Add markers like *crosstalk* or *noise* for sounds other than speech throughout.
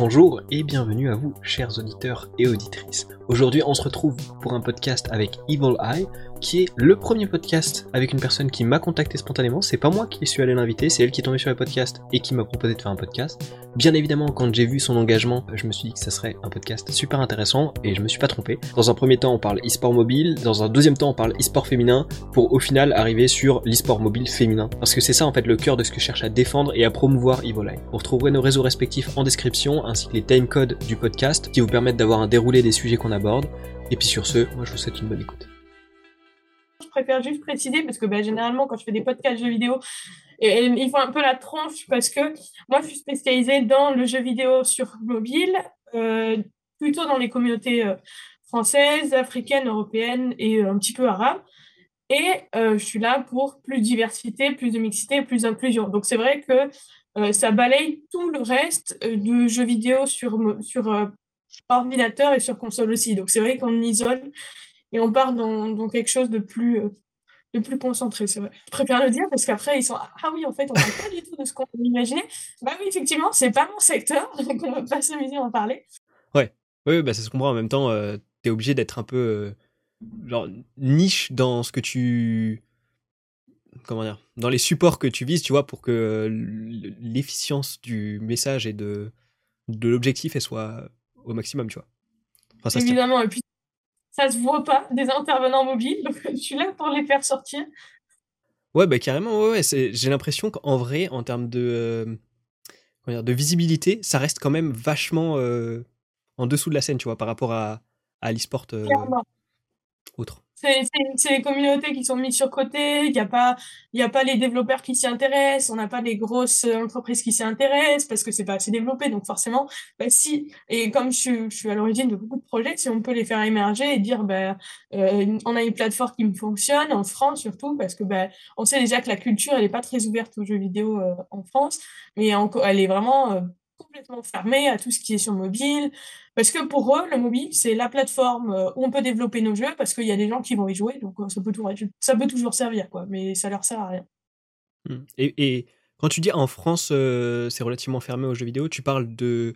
Bonjour et bienvenue à vous, chers auditeurs et auditrices. Aujourd'hui, on se retrouve pour un podcast avec Evil Eye, qui est le premier podcast avec une personne qui m'a contacté spontanément. C'est pas moi qui suis allé l'inviter, c'est elle qui est tombée sur le podcast et qui m'a proposé de faire un podcast. Bien évidemment, quand j'ai vu son engagement, je me suis dit que ça serait un podcast super intéressant et je me suis pas trompé. Dans un premier temps, on parle e-sport mobile, dans un deuxième temps, on parle e-sport féminin, pour au final arriver sur l'e-sport mobile féminin. Parce que c'est ça en fait le cœur de ce que cherche à défendre et à promouvoir Eye. Vous retrouverez nos réseaux respectifs en description ainsi que les timecodes du podcast qui vous permettent d'avoir un déroulé des sujets qu'on aborde. Et puis sur ce, moi je vous souhaite une bonne écoute. Préfère juste préciser parce que bah, généralement quand je fais des podcasts jeux vidéo, ils font un peu la tronche parce que moi je suis spécialisée dans le jeu vidéo sur mobile, euh, plutôt dans les communautés euh, françaises, africaines, européennes et euh, un petit peu arabes. Et je suis là pour plus de diversité, plus de mixité, plus d'inclusion. Donc c'est vrai que ça balaye tout le reste euh, du jeu vidéo sur, sur ordinateur et sur console aussi. Donc c'est vrai qu'on isole et on part dans, quelque chose de plus, de plus concentré, c'est vrai. Je préfère le dire parce qu'après ils sont ah oui en fait on ne pas du tout de ce qu'on imaginait. Bah oui effectivement c'est pas mon secteur *laughs* donc on va pas s'amuser à en parler. Ouais, oui bah ça se comprend en même temps tu es obligé d'être un peu genre niche dans ce que tu comment dire, dans les supports que tu vises, tu vois, pour que l'efficience du message et de, de l'objectif soit au maximum, tu vois. Évidemment, et puis ça se voit pas des intervenants mobiles, donc je suis là pour les faire sortir. Ouais, bah carrément, ouais, j'ai l'impression qu'en vrai, en termes de, euh, de visibilité, ça reste quand même vachement euh, en dessous de la scène, tu vois, par rapport à, à l'e-sport euh, autre. C'est les communautés qui sont mises sur côté, il n'y a, pas, y a pas les développeurs qui s'y intéressent, on n'a pas les grosses entreprises qui s'y intéressent parce que c'est pas assez développé. Donc forcément, bah, si, et comme je, je suis à l'origine de beaucoup de projets, si on peut les faire émerger et dire, bah, euh, on a une plateforme qui fonctionne, en France surtout, parce que bah, on sait déjà que la culture, elle n'est pas très ouverte aux jeux vidéo euh, en France, mais elle est vraiment euh, complètement fermée à tout ce qui est sur mobile. Parce que pour eux, le mobile, c'est la plateforme euh, où on peut développer nos jeux parce qu'il y a des gens qui vont y jouer. Donc, euh, ça peut, toujours, ça peut toujours servir, quoi. Mais ça leur sert à rien. Mmh. Et, quand tu dis en France, euh, c'est relativement fermé aux jeux vidéo, tu parles de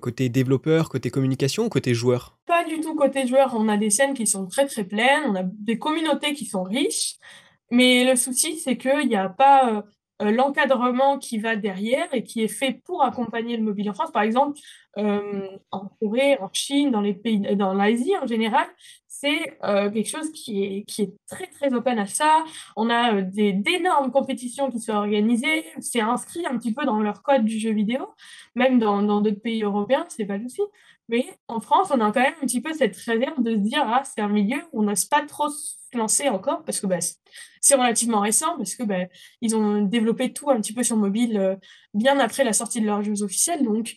côté développeur, côté communication ou côté joueur? Pas du tout côté joueur. On a des scènes qui sont très très pleines, on a des communautés qui sont riches. Mais le souci, c'est qu'il n'y a pas euh, l'encadrement qui va derrière et qui est fait pour accompagner le mobile en France. Par exemple, euh, en Corée, en Chine, dans les pays, dans l'Asie en général, c'est euh, quelque chose qui est, qui est très très open à ça. On a d'énormes compétitions qui sont organisées. C'est inscrit un petit peu dans leur code du jeu vidéo. Même dans d'autres pays européens, c'est pas le souci. Mais en France, on a quand même un petit peu cette réserve de se dire ah c'est un milieu où on n'ose pas trop se lancer encore parce que bah, c'est relativement récent parce que bah, ils ont développé tout un petit peu sur mobile euh, bien après la sortie de leurs jeux officiels. Donc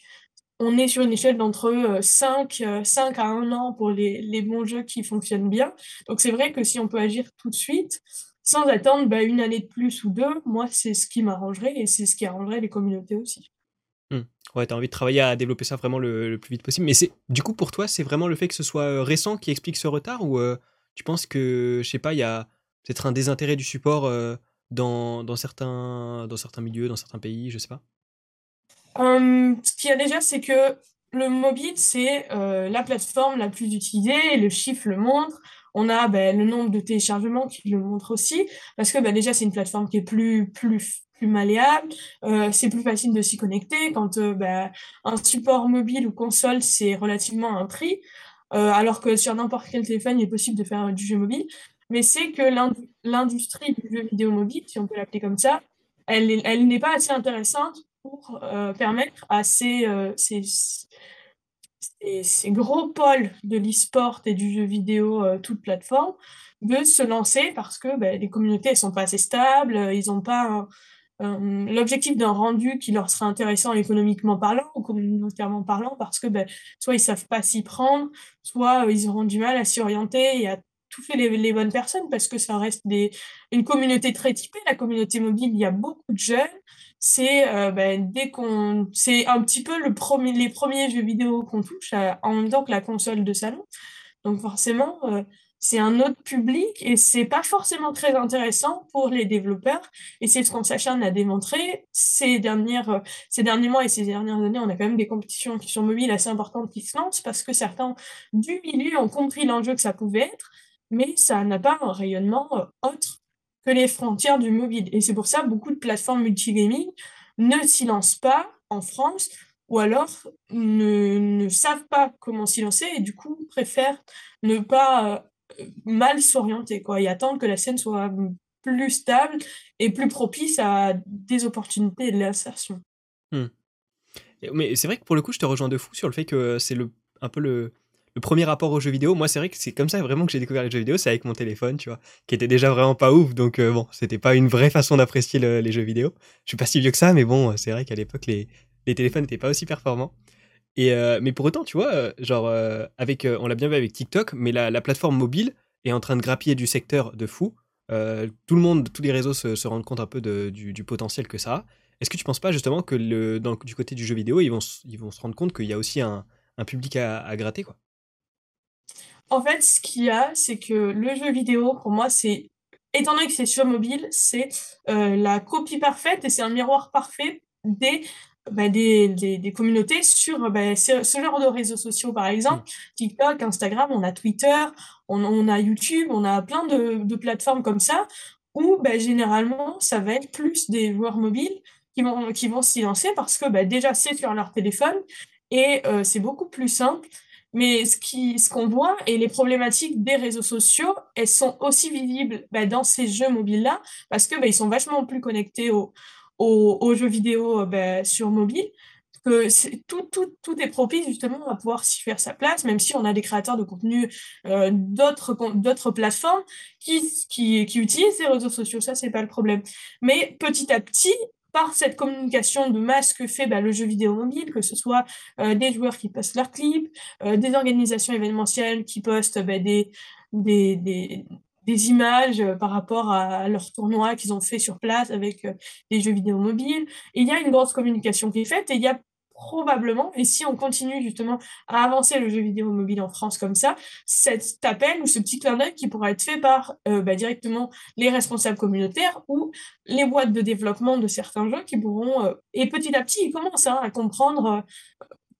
on est sur une échelle d'entre 5, euh, 5 euh, à 1 an pour les, les bons jeux qui fonctionnent bien. Donc c'est vrai que si on peut agir tout de suite, sans attendre bah, une année de plus ou deux, moi c'est ce qui m'arrangerait et c'est ce qui arrangerait les communautés aussi. Mmh. Ouais, tu as envie de travailler à développer ça vraiment le, plus vite possible. Mais c'est du coup, pour toi, c'est vraiment le fait que ce soit euh, récent qui explique ce retard ou euh, tu penses que, je sais pas, il y a peut-être un désintérêt du support euh, dans, certains, dans certains milieux, dans certains pays, je sais pas? Hum, Ce qu'il y a déjà, c'est que le mobile, c'est la plateforme la plus utilisée, le chiffre le montre. On a ben, le nombre de téléchargements qui le montre aussi, parce que ben, déjà, c'est une plateforme qui est plus plus malléable, euh, c'est plus facile de s'y connecter. Quand euh, bah, un support mobile ou console, c'est relativement un prix, euh, alors que sur n'importe quel téléphone, il est possible de faire du jeu mobile. Mais c'est que l'industrie du jeu vidéo mobile, si on peut l'appeler comme ça, elle, n'est pas assez intéressante pour permettre à ces, gros pôles de l'e-sport et du jeu vidéo, toute plateforme, de se lancer parce que bah, les communautés ne sont pas assez stables, ils n'ont pas euh, l'objectif d'un rendu qui leur sera intéressant économiquement parlant ou communautairement parlant parce que ben, soit ils savent pas s'y prendre, soit euh, ils auront du mal à s'y orienter et à toucher les, les, bonnes personnes parce que ça reste des, une communauté très typée. La communauté mobile, il y a beaucoup de jeunes. C'est euh, ben, dès qu'on, c'est un petit peu le premier, les premiers jeux vidéo qu'on touche en même temps que la console de salon. Donc forcément, c'est un autre public et c'est pas forcément très intéressant pour les développeurs. Et c'est ce qu'on s'acharne à démontrer. Ces dernières, ces derniers mois et ces dernières années, on a quand même des compétitions qui sont mobiles assez importantes qui se lancent parce que certains du milieu ont compris l'enjeu que ça pouvait être, mais ça n'a pas un rayonnement euh, autre que les frontières du mobile. Et c'est pour ça beaucoup de plateformes multigaming ne s'y lancent pas en France ou alors ne, ne savent pas comment s'y lancer et du coup préfèrent ne pas euh, mal s'orienter quoi, et attendre que la scène soit plus stable et plus propice à des opportunités de l'insertion. Hmm. Mais c'est vrai que pour le coup, je te rejoins de fou sur le fait que c'est un peu le, le premier rapport aux jeux vidéo. Moi, c'est vrai que c'est comme ça vraiment que j'ai découvert les jeux vidéo, c'est avec mon téléphone, tu vois, qui était déjà vraiment pas ouf. Donc, euh, bon, c'était pas une vraie façon d'apprécier les jeux vidéo. Je suis pas si vieux que ça, mais bon, c'est vrai qu'à l'époque, les, les téléphones n'étaient pas aussi performants. Euh, mais pour autant, tu vois, euh, genre, avec, on l'a bien vu avec TikTok, mais la, la plateforme mobile, est en train de grappiller du secteur de fou. Euh, tout le monde, tous les réseaux se, rendent compte un peu du, potentiel que ça a. Est-ce que tu ne penses pas justement que du côté du jeu vidéo, ils vont, se rendre compte qu'il y a aussi un, public à, gratter quoi? En fait, ce qu'il y a, c'est que le jeu vidéo, pour moi, c'est, étant donné que c'est sur mobile, c'est euh, la copie parfaite et c'est un miroir parfait des bah, des, des, communautés sur bah, ce, genre de réseaux sociaux, par exemple, mm. TikTok, Instagram, on a Twitter, on, on a YouTube, on a plein de, de plateformes comme ça, où bah, généralement, ça va être plus des joueurs mobiles qui vont, qui vont s'y lancer parce que bah, déjà, c'est sur leur téléphone et euh, c'est beaucoup plus simple. Mais ce qu'on ce qu'on voit et les problématiques des réseaux sociaux, elles sont aussi visibles bah, dans ces jeux mobiles-là parce que bah, ils sont vachement plus connectés aux, aux, jeux vidéo euh, ben, sur mobile, que tout, tout, tout, est propice justement à pouvoir s'y faire sa place, même si on a des créateurs de contenu euh, d'autres plateformes qui, qui, qui, utilisent ces réseaux sociaux, ça c'est pas le problème. Mais petit à petit, par cette communication de masse que fait ben, le jeu vidéo mobile, que ce soit euh, des joueurs qui postent leurs clips, des organisations événementielles qui postent ben, des, des, des, des images euh, par rapport à leur tournoi qu'ils ont fait sur place avec euh, des jeux vidéo mobiles. il y a une grosse communication qui est faite et il y a probablement, et si on continue justement à avancer le jeu vidéo mobile en France comme ça, cet appel ou ce petit clin d'œil qui pourra être fait par euh, bah, directement les responsables communautaires ou les boîtes de développement de certains jeux qui pourront, et petit à petit, ils commencent hein, à comprendre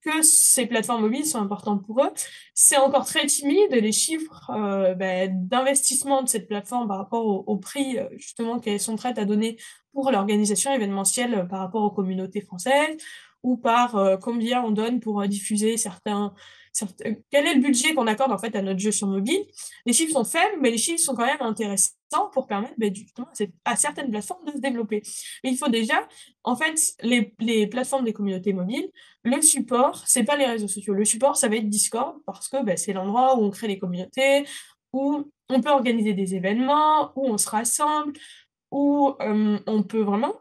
que ces plateformes mobiles sont importantes pour eux. C'est encore très timide les chiffres euh, ben, d'investissement de cette plateforme par rapport au, prix euh, justement qu'elles sont prêtes à donner pour l'organisation événementielle euh, par rapport aux communautés françaises ou par combien on donne pour diffuser certains, quel est le budget qu'on accorde en fait à notre jeu sur mobile? Les chiffres sont faibles, mais les chiffres sont quand même intéressants pour permettre ben, justement à certaines plateformes de se développer. Mais il faut déjà, en fait, les, les plateformes des communautés mobiles, le support, c'est pas les réseaux sociaux. Le support, ça va être Discord parce que ben, c'est l'endroit où on crée des communautés, où on peut organiser des événements, où on se rassemble, où euh, on peut vraiment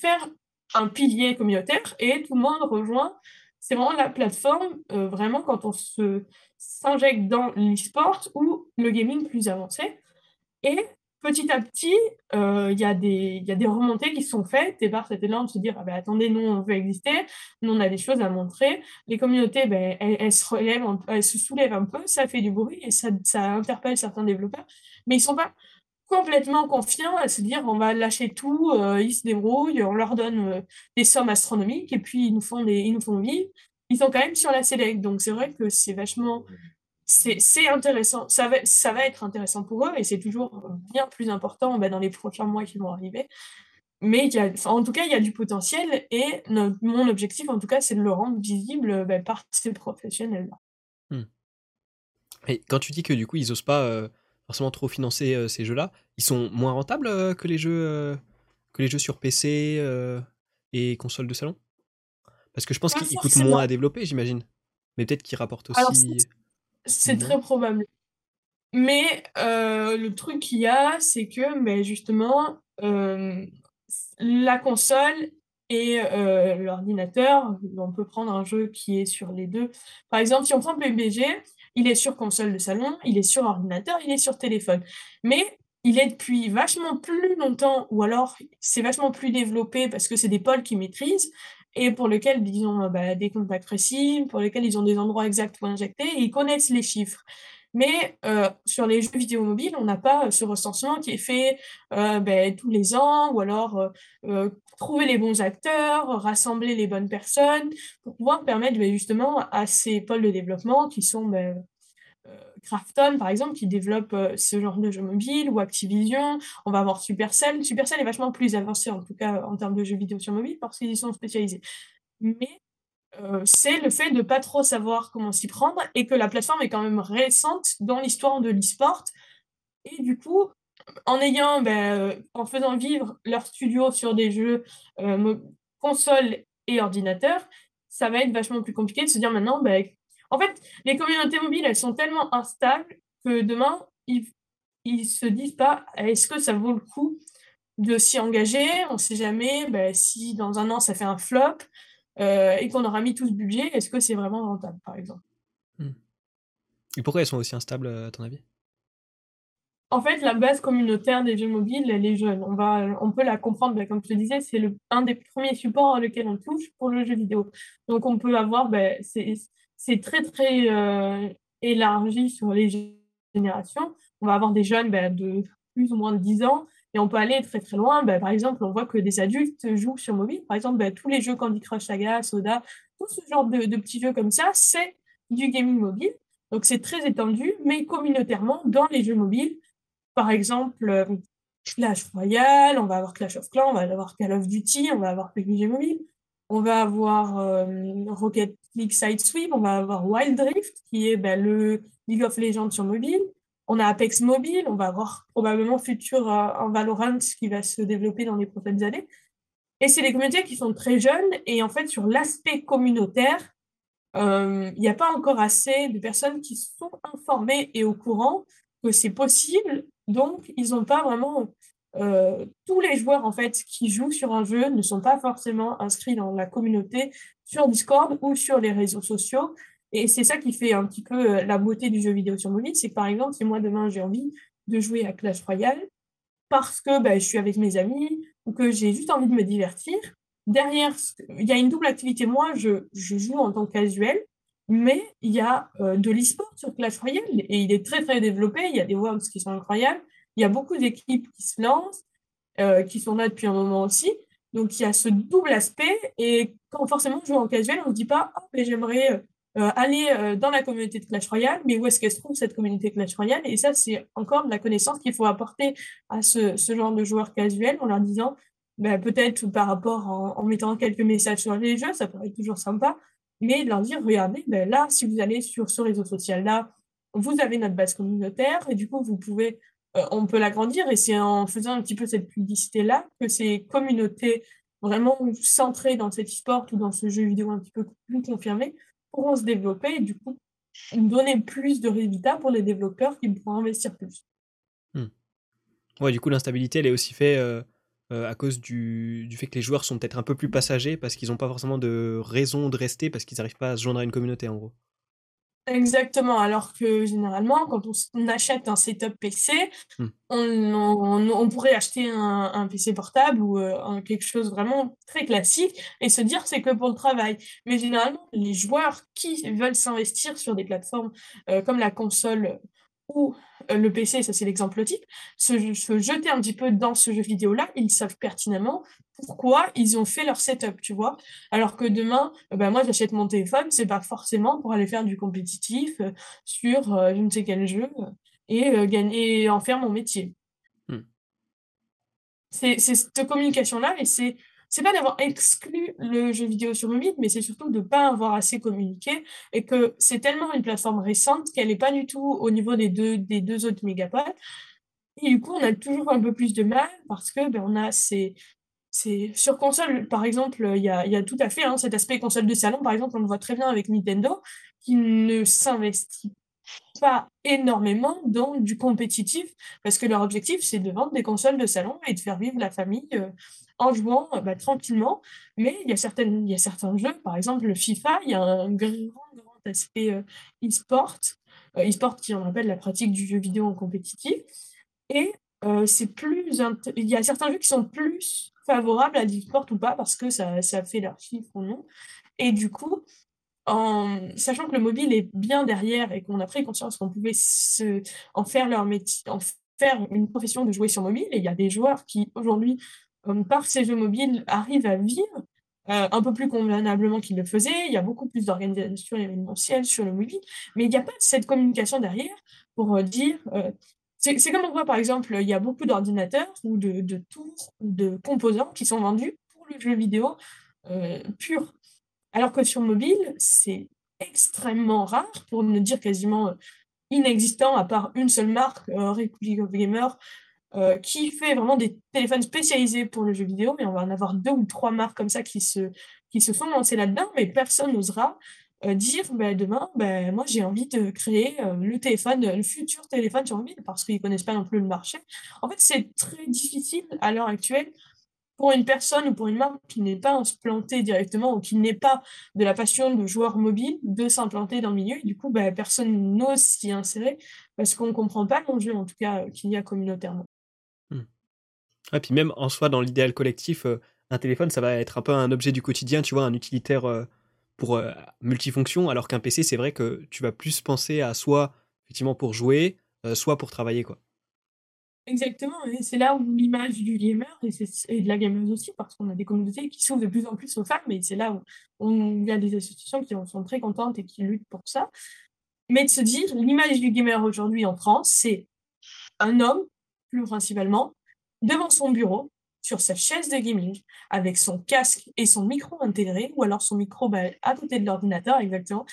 faire un pilier communautaire et tout le monde rejoint c'est vraiment la plateforme, euh, vraiment quand on s'injecte dans l'e-sport ou le gaming plus avancé. Et petit à petit, euh, il y, a des, y a des remontées qui sont faites et par cet élan de se dire ah ben, attendez, nous on veut exister, nous on a des choses à montrer. Les communautés, ben, elles, se relèvent, elles se soulèvent un peu, ça fait du bruit et ça, ça interpelle certains développeurs, mais ils sont pas complètement confiants à se dire on va lâcher tout, euh, ils se débrouillent, on leur donne euh, des sommes astronomiques et puis ils nous font ils nous font vivre. Ils sont quand même sur la select, donc c'est vrai que c'est vachement, c'est intéressant. Ça va, ça va être intéressant pour eux et c'est toujours bien plus important ben, dans les prochains mois qui vont arriver. Mais y a, en tout cas, il y a du potentiel et mon objectif, en tout cas, c'est de le rendre visible ben, par ces professionnels-là. Hmm. Et quand tu dis que du coup, ils n'osent pas euh, forcément trop financer euh, ces jeux-là. Ils sont moins rentables euh, que les jeux euh, que les jeux sur PC et consoles de salon? Parce que je pense qu'ils coûtent moins à développer, j'imagine. Mais peut-être qu'ils rapportent aussi. C'est très probable. Mais le truc qu'il y a, c'est que mais justement, la console et l'ordinateur, on peut prendre un jeu qui est sur les deux. Par exemple, si on prend PBG, il est sur console de salon, il est sur ordinateur, il est sur téléphone. Mais il est depuis vachement plus longtemps, ou alors c'est vachement plus développé parce que c'est des pôles qui maîtrisent et pour lesquels ils ont des contacts précis, pour lesquels ils ont des endroits exacts pour injecter et ils connaissent les chiffres. Mais sur les jeux vidéo mobiles, on n'a pas ce recensement qui est fait ben, tous les ans, ou alors trouver les bons acteurs, rassembler les bonnes personnes, pour pouvoir permettre ben, justement à ces pôles de développement qui sont ben, Krafton, par exemple, qui développe ce genre de jeux mobiles, ou Activision. On va avoir Supercell. Supercell est vachement plus avancé, en tout cas en termes de jeux vidéo sur mobile, parce qu'ils sont spécialisés. Mais c'est le fait de pas trop savoir comment s'y prendre et que la plateforme est quand même récente dans l'histoire de l'e-sport. Et du coup, en ayant, ben, en faisant vivre leur studio sur des jeux consoles et ordinateurs, ça va être vachement plus compliqué de se dire maintenant, ben, en fait, les communautés mobiles, elles sont tellement instables que demain, ils, ils se disent pas est-ce que ça vaut le coup de s'y engager? On ne sait jamais ben, si dans un an ça fait un flop euh, et qu'on aura mis tout ce budget, est-ce que c'est vraiment rentable, par exemple? Hmm. Et pourquoi elles sont aussi instables, à ton avis? En fait, la base communautaire des jeux mobiles, elle est jeune. On, va, on peut la comprendre, ben, comme je te disais, c'est un des premiers supports auxquels on touche pour le jeu vidéo. Donc, on peut avoir, ben, c'est très, très euh, élargi sur les générations. On va avoir des jeunes ben, de plus ou moins de 10 ans et on peut aller très très loin. Ben, par exemple, on voit que des adultes jouent sur mobile. Par exemple, tous les jeux Candy Crush Saga, Soda, tout ce genre de, petits jeux comme ça, c'est du gaming mobile. Donc, c'est très étendu, mais communautairement dans les jeux mobiles par exemple, euh, Clash Royale, on va avoir Clash of Clans, on va avoir Call of Duty, on va avoir PUBG Mobile, on va avoir euh, Rocket League Side Sweep, on va avoir Wild Rift, qui est ben, le League of Legends sur mobile. On a Apex Mobile, on va avoir probablement futur euh, un Valorant qui va se développer dans les prochaines années. Et c'est des communautés qui sont très jeunes et en fait sur l'aspect communautaire, il n'y a pas encore assez de personnes qui sont informées et au courant que c'est possible donc, ils n'ont pas vraiment. Euh, tous les joueurs en fait qui jouent sur un jeu ne sont pas forcément inscrits dans la communauté sur Discord ou sur les réseaux sociaux. Et c'est ça qui fait un petit peu euh, la beauté du jeu vidéo sur mobile. C'est que par exemple, si moi demain j'ai envie de jouer à Clash Royale parce que bah, je suis avec mes amis ou que j'ai juste envie de me divertir, derrière, il y a une double activité. Moi, je, je joue en tant que casuel mais il y a euh, de l'e-sport sur Clash Royale et il est très très développé. Il y a des worlds qui sont incroyables. Il y a beaucoup d'équipes qui se lancent, euh, qui sont là depuis un moment aussi. Donc il y a ce double aspect et quand forcément on joue en casual, on ne se dit pas oh, j'aimerais euh, aller dans la communauté de Clash Royale, mais où est-ce qu'elle se trouve cette communauté de Clash Royale? Et ça, c'est encore de la connaissance qu'il faut apporter à ce, ce, genre de joueurs casuels en leur disant ben, peut-être par rapport en, mettant quelques messages sur les jeux, ça pourrait être toujours sympa, mais de leur dire, regardez, ben là, si vous allez sur ce réseau social-là, vous avez notre base communautaire et du coup, vous pouvez, euh, on peut l'agrandir. Et c'est en faisant un petit peu cette publicité-là que ces communautés vraiment centrées dans cet e-sport ou dans ce jeu vidéo un petit peu plus confirmé pourront se développer et du coup donner plus de résultats pour les développeurs qui pourront investir plus. Hmm. Ouais, du coup, l'instabilité, elle est aussi faite euh, euh, à cause du, du, fait que les joueurs sont peut-être un peu plus passagers parce qu'ils n'ont pas forcément de raison de rester parce qu'ils n'arrivent pas à se joindre à une communauté en gros. Exactement, alors que généralement, quand on, achète un setup PC, hmm. on, on, pourrait acheter un, un PC portable ou euh, quelque chose vraiment très classique et se dire c'est que pour le travail. Mais généralement, les joueurs qui veulent s'investir sur des plateformes euh, comme la console ou euh, le PC, ça c'est l'exemple type, se, jeter un petit peu dans ce jeu vidéo-là, ils savent pertinemment pourquoi ils ont fait leur setup, tu vois. Alors que demain, bah, moi j'achète mon téléphone, c'est pas forcément pour aller faire du compétitif euh, sur je ne sais quel jeu et gagner en faire mon métier. Hmm. C'est cette communication-là et c'est c'est pas d'avoir exclu le jeu vidéo sur mobile, mais c'est surtout de ne pas avoir assez communiqué et que c'est tellement une plateforme récente qu'elle n'est pas du tout au niveau des deux, des deux autres mégapoles. Et du coup, on a toujours un peu plus de mal parce que ben, on a ces, ces... Sur console, par exemple, il y a, y a, tout à fait hein, cet aspect console de salon. Par exemple, on le voit très bien avec Nintendo, qui ne s'investit pas énormément dans du compétitif parce que leur objectif, c'est de vendre des consoles de salon et de faire vivre la famille euh, en jouant euh, bah, tranquillement. Mais il y, a certaines, il y a certains jeux, par exemple le FIFA, il y a un grand, grand aspect euh, e-sport, euh, e-sport qui, en rappelle, la pratique du jeu vidéo en compétitif. Et plus il y a certains jeux qui sont plus favorables à l'e-sport ou pas parce que ça, ça fait leur chiffre ou non. Et du coup, en sachant que le mobile est bien derrière et qu'on a pris conscience qu'on pouvait se, en faire leur métier, en faire une profession de jouer sur mobile. Et il y a des joueurs qui, aujourd'hui, par ces jeux mobiles, arrivent à vivre euh, un peu plus convenablement qu'ils le faisaient. Il y a beaucoup plus d'organisations événementielles sur le mobile, mais il n'y a pas cette communication derrière pour euh, dire. Euh, c'est comme on voit par exemple, il y a beaucoup d'ordinateurs ou de, tours ou de composants qui sont vendus pour le jeu vidéo pur. Alors que sur mobile, c'est extrêmement rare, pour ne dire quasiment inexistant, à part une seule marque, Republic of Gamer, euh, qui fait vraiment des téléphones spécialisés pour le jeu vidéo, mais on va en avoir deux ou trois marques comme ça qui se, qui se sont lancées là-dedans, mais personne n'osera euh, dire ben, demain, ben, moi j'ai envie de créer euh, le téléphone, le futur téléphone sur mobile, parce qu'ils ne connaissent pas non plus le marché. En fait, c'est très difficile à l'heure actuelle pour une personne ou pour une marque qui n'est pas implanté directement ou qui n'est pas de la passion de joueur mobile de s'implanter dans le milieu. du coup, ben, personne n'ose s'y insérer parce qu'on ne comprend pas l'enjeu, en tout cas, qu'il y a communautairement. Et puis même en soi, dans l'idéal collectif, euh, un téléphone, ça va être un peu un objet du quotidien, tu vois, un utilitaire euh, pour euh, multifonction, alors qu'un PC, c'est vrai que tu vas plus penser à soit effectivement pour jouer, soit pour travailler, quoi. Exactement, et c'est là où l'image du gamer, et, de la gameuse aussi, parce qu'on a des communautés qui s'ouvrent de plus en plus aux femmes, et c'est là où on, il y a des associations qui sont très contentes et qui luttent pour ça. Mais de se dire, l'image du gamer aujourd'hui en France, c'est un homme, plus principalement, devant son bureau, sur sa chaise de gaming, avec son casque et son micro intégré, ou alors son micro bah, à côté de l'ordinateur, exactement,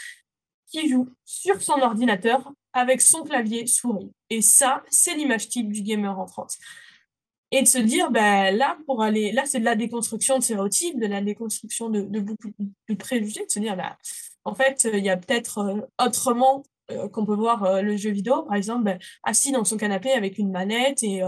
qui joue sur son ordinateur avec son clavier souris. Et ça, c'est l'image type du gamer en France. Et de se dire, bah, là, pour aller, là, c'est de la déconstruction de stéréotypes, de la déconstruction de, beaucoup de préjugés, de se dire, bah, en fait, il y a peut-être euh, autrement euh, qu'on peut voir euh, le jeu vidéo, par exemple, assis dans son canapé avec une manette et,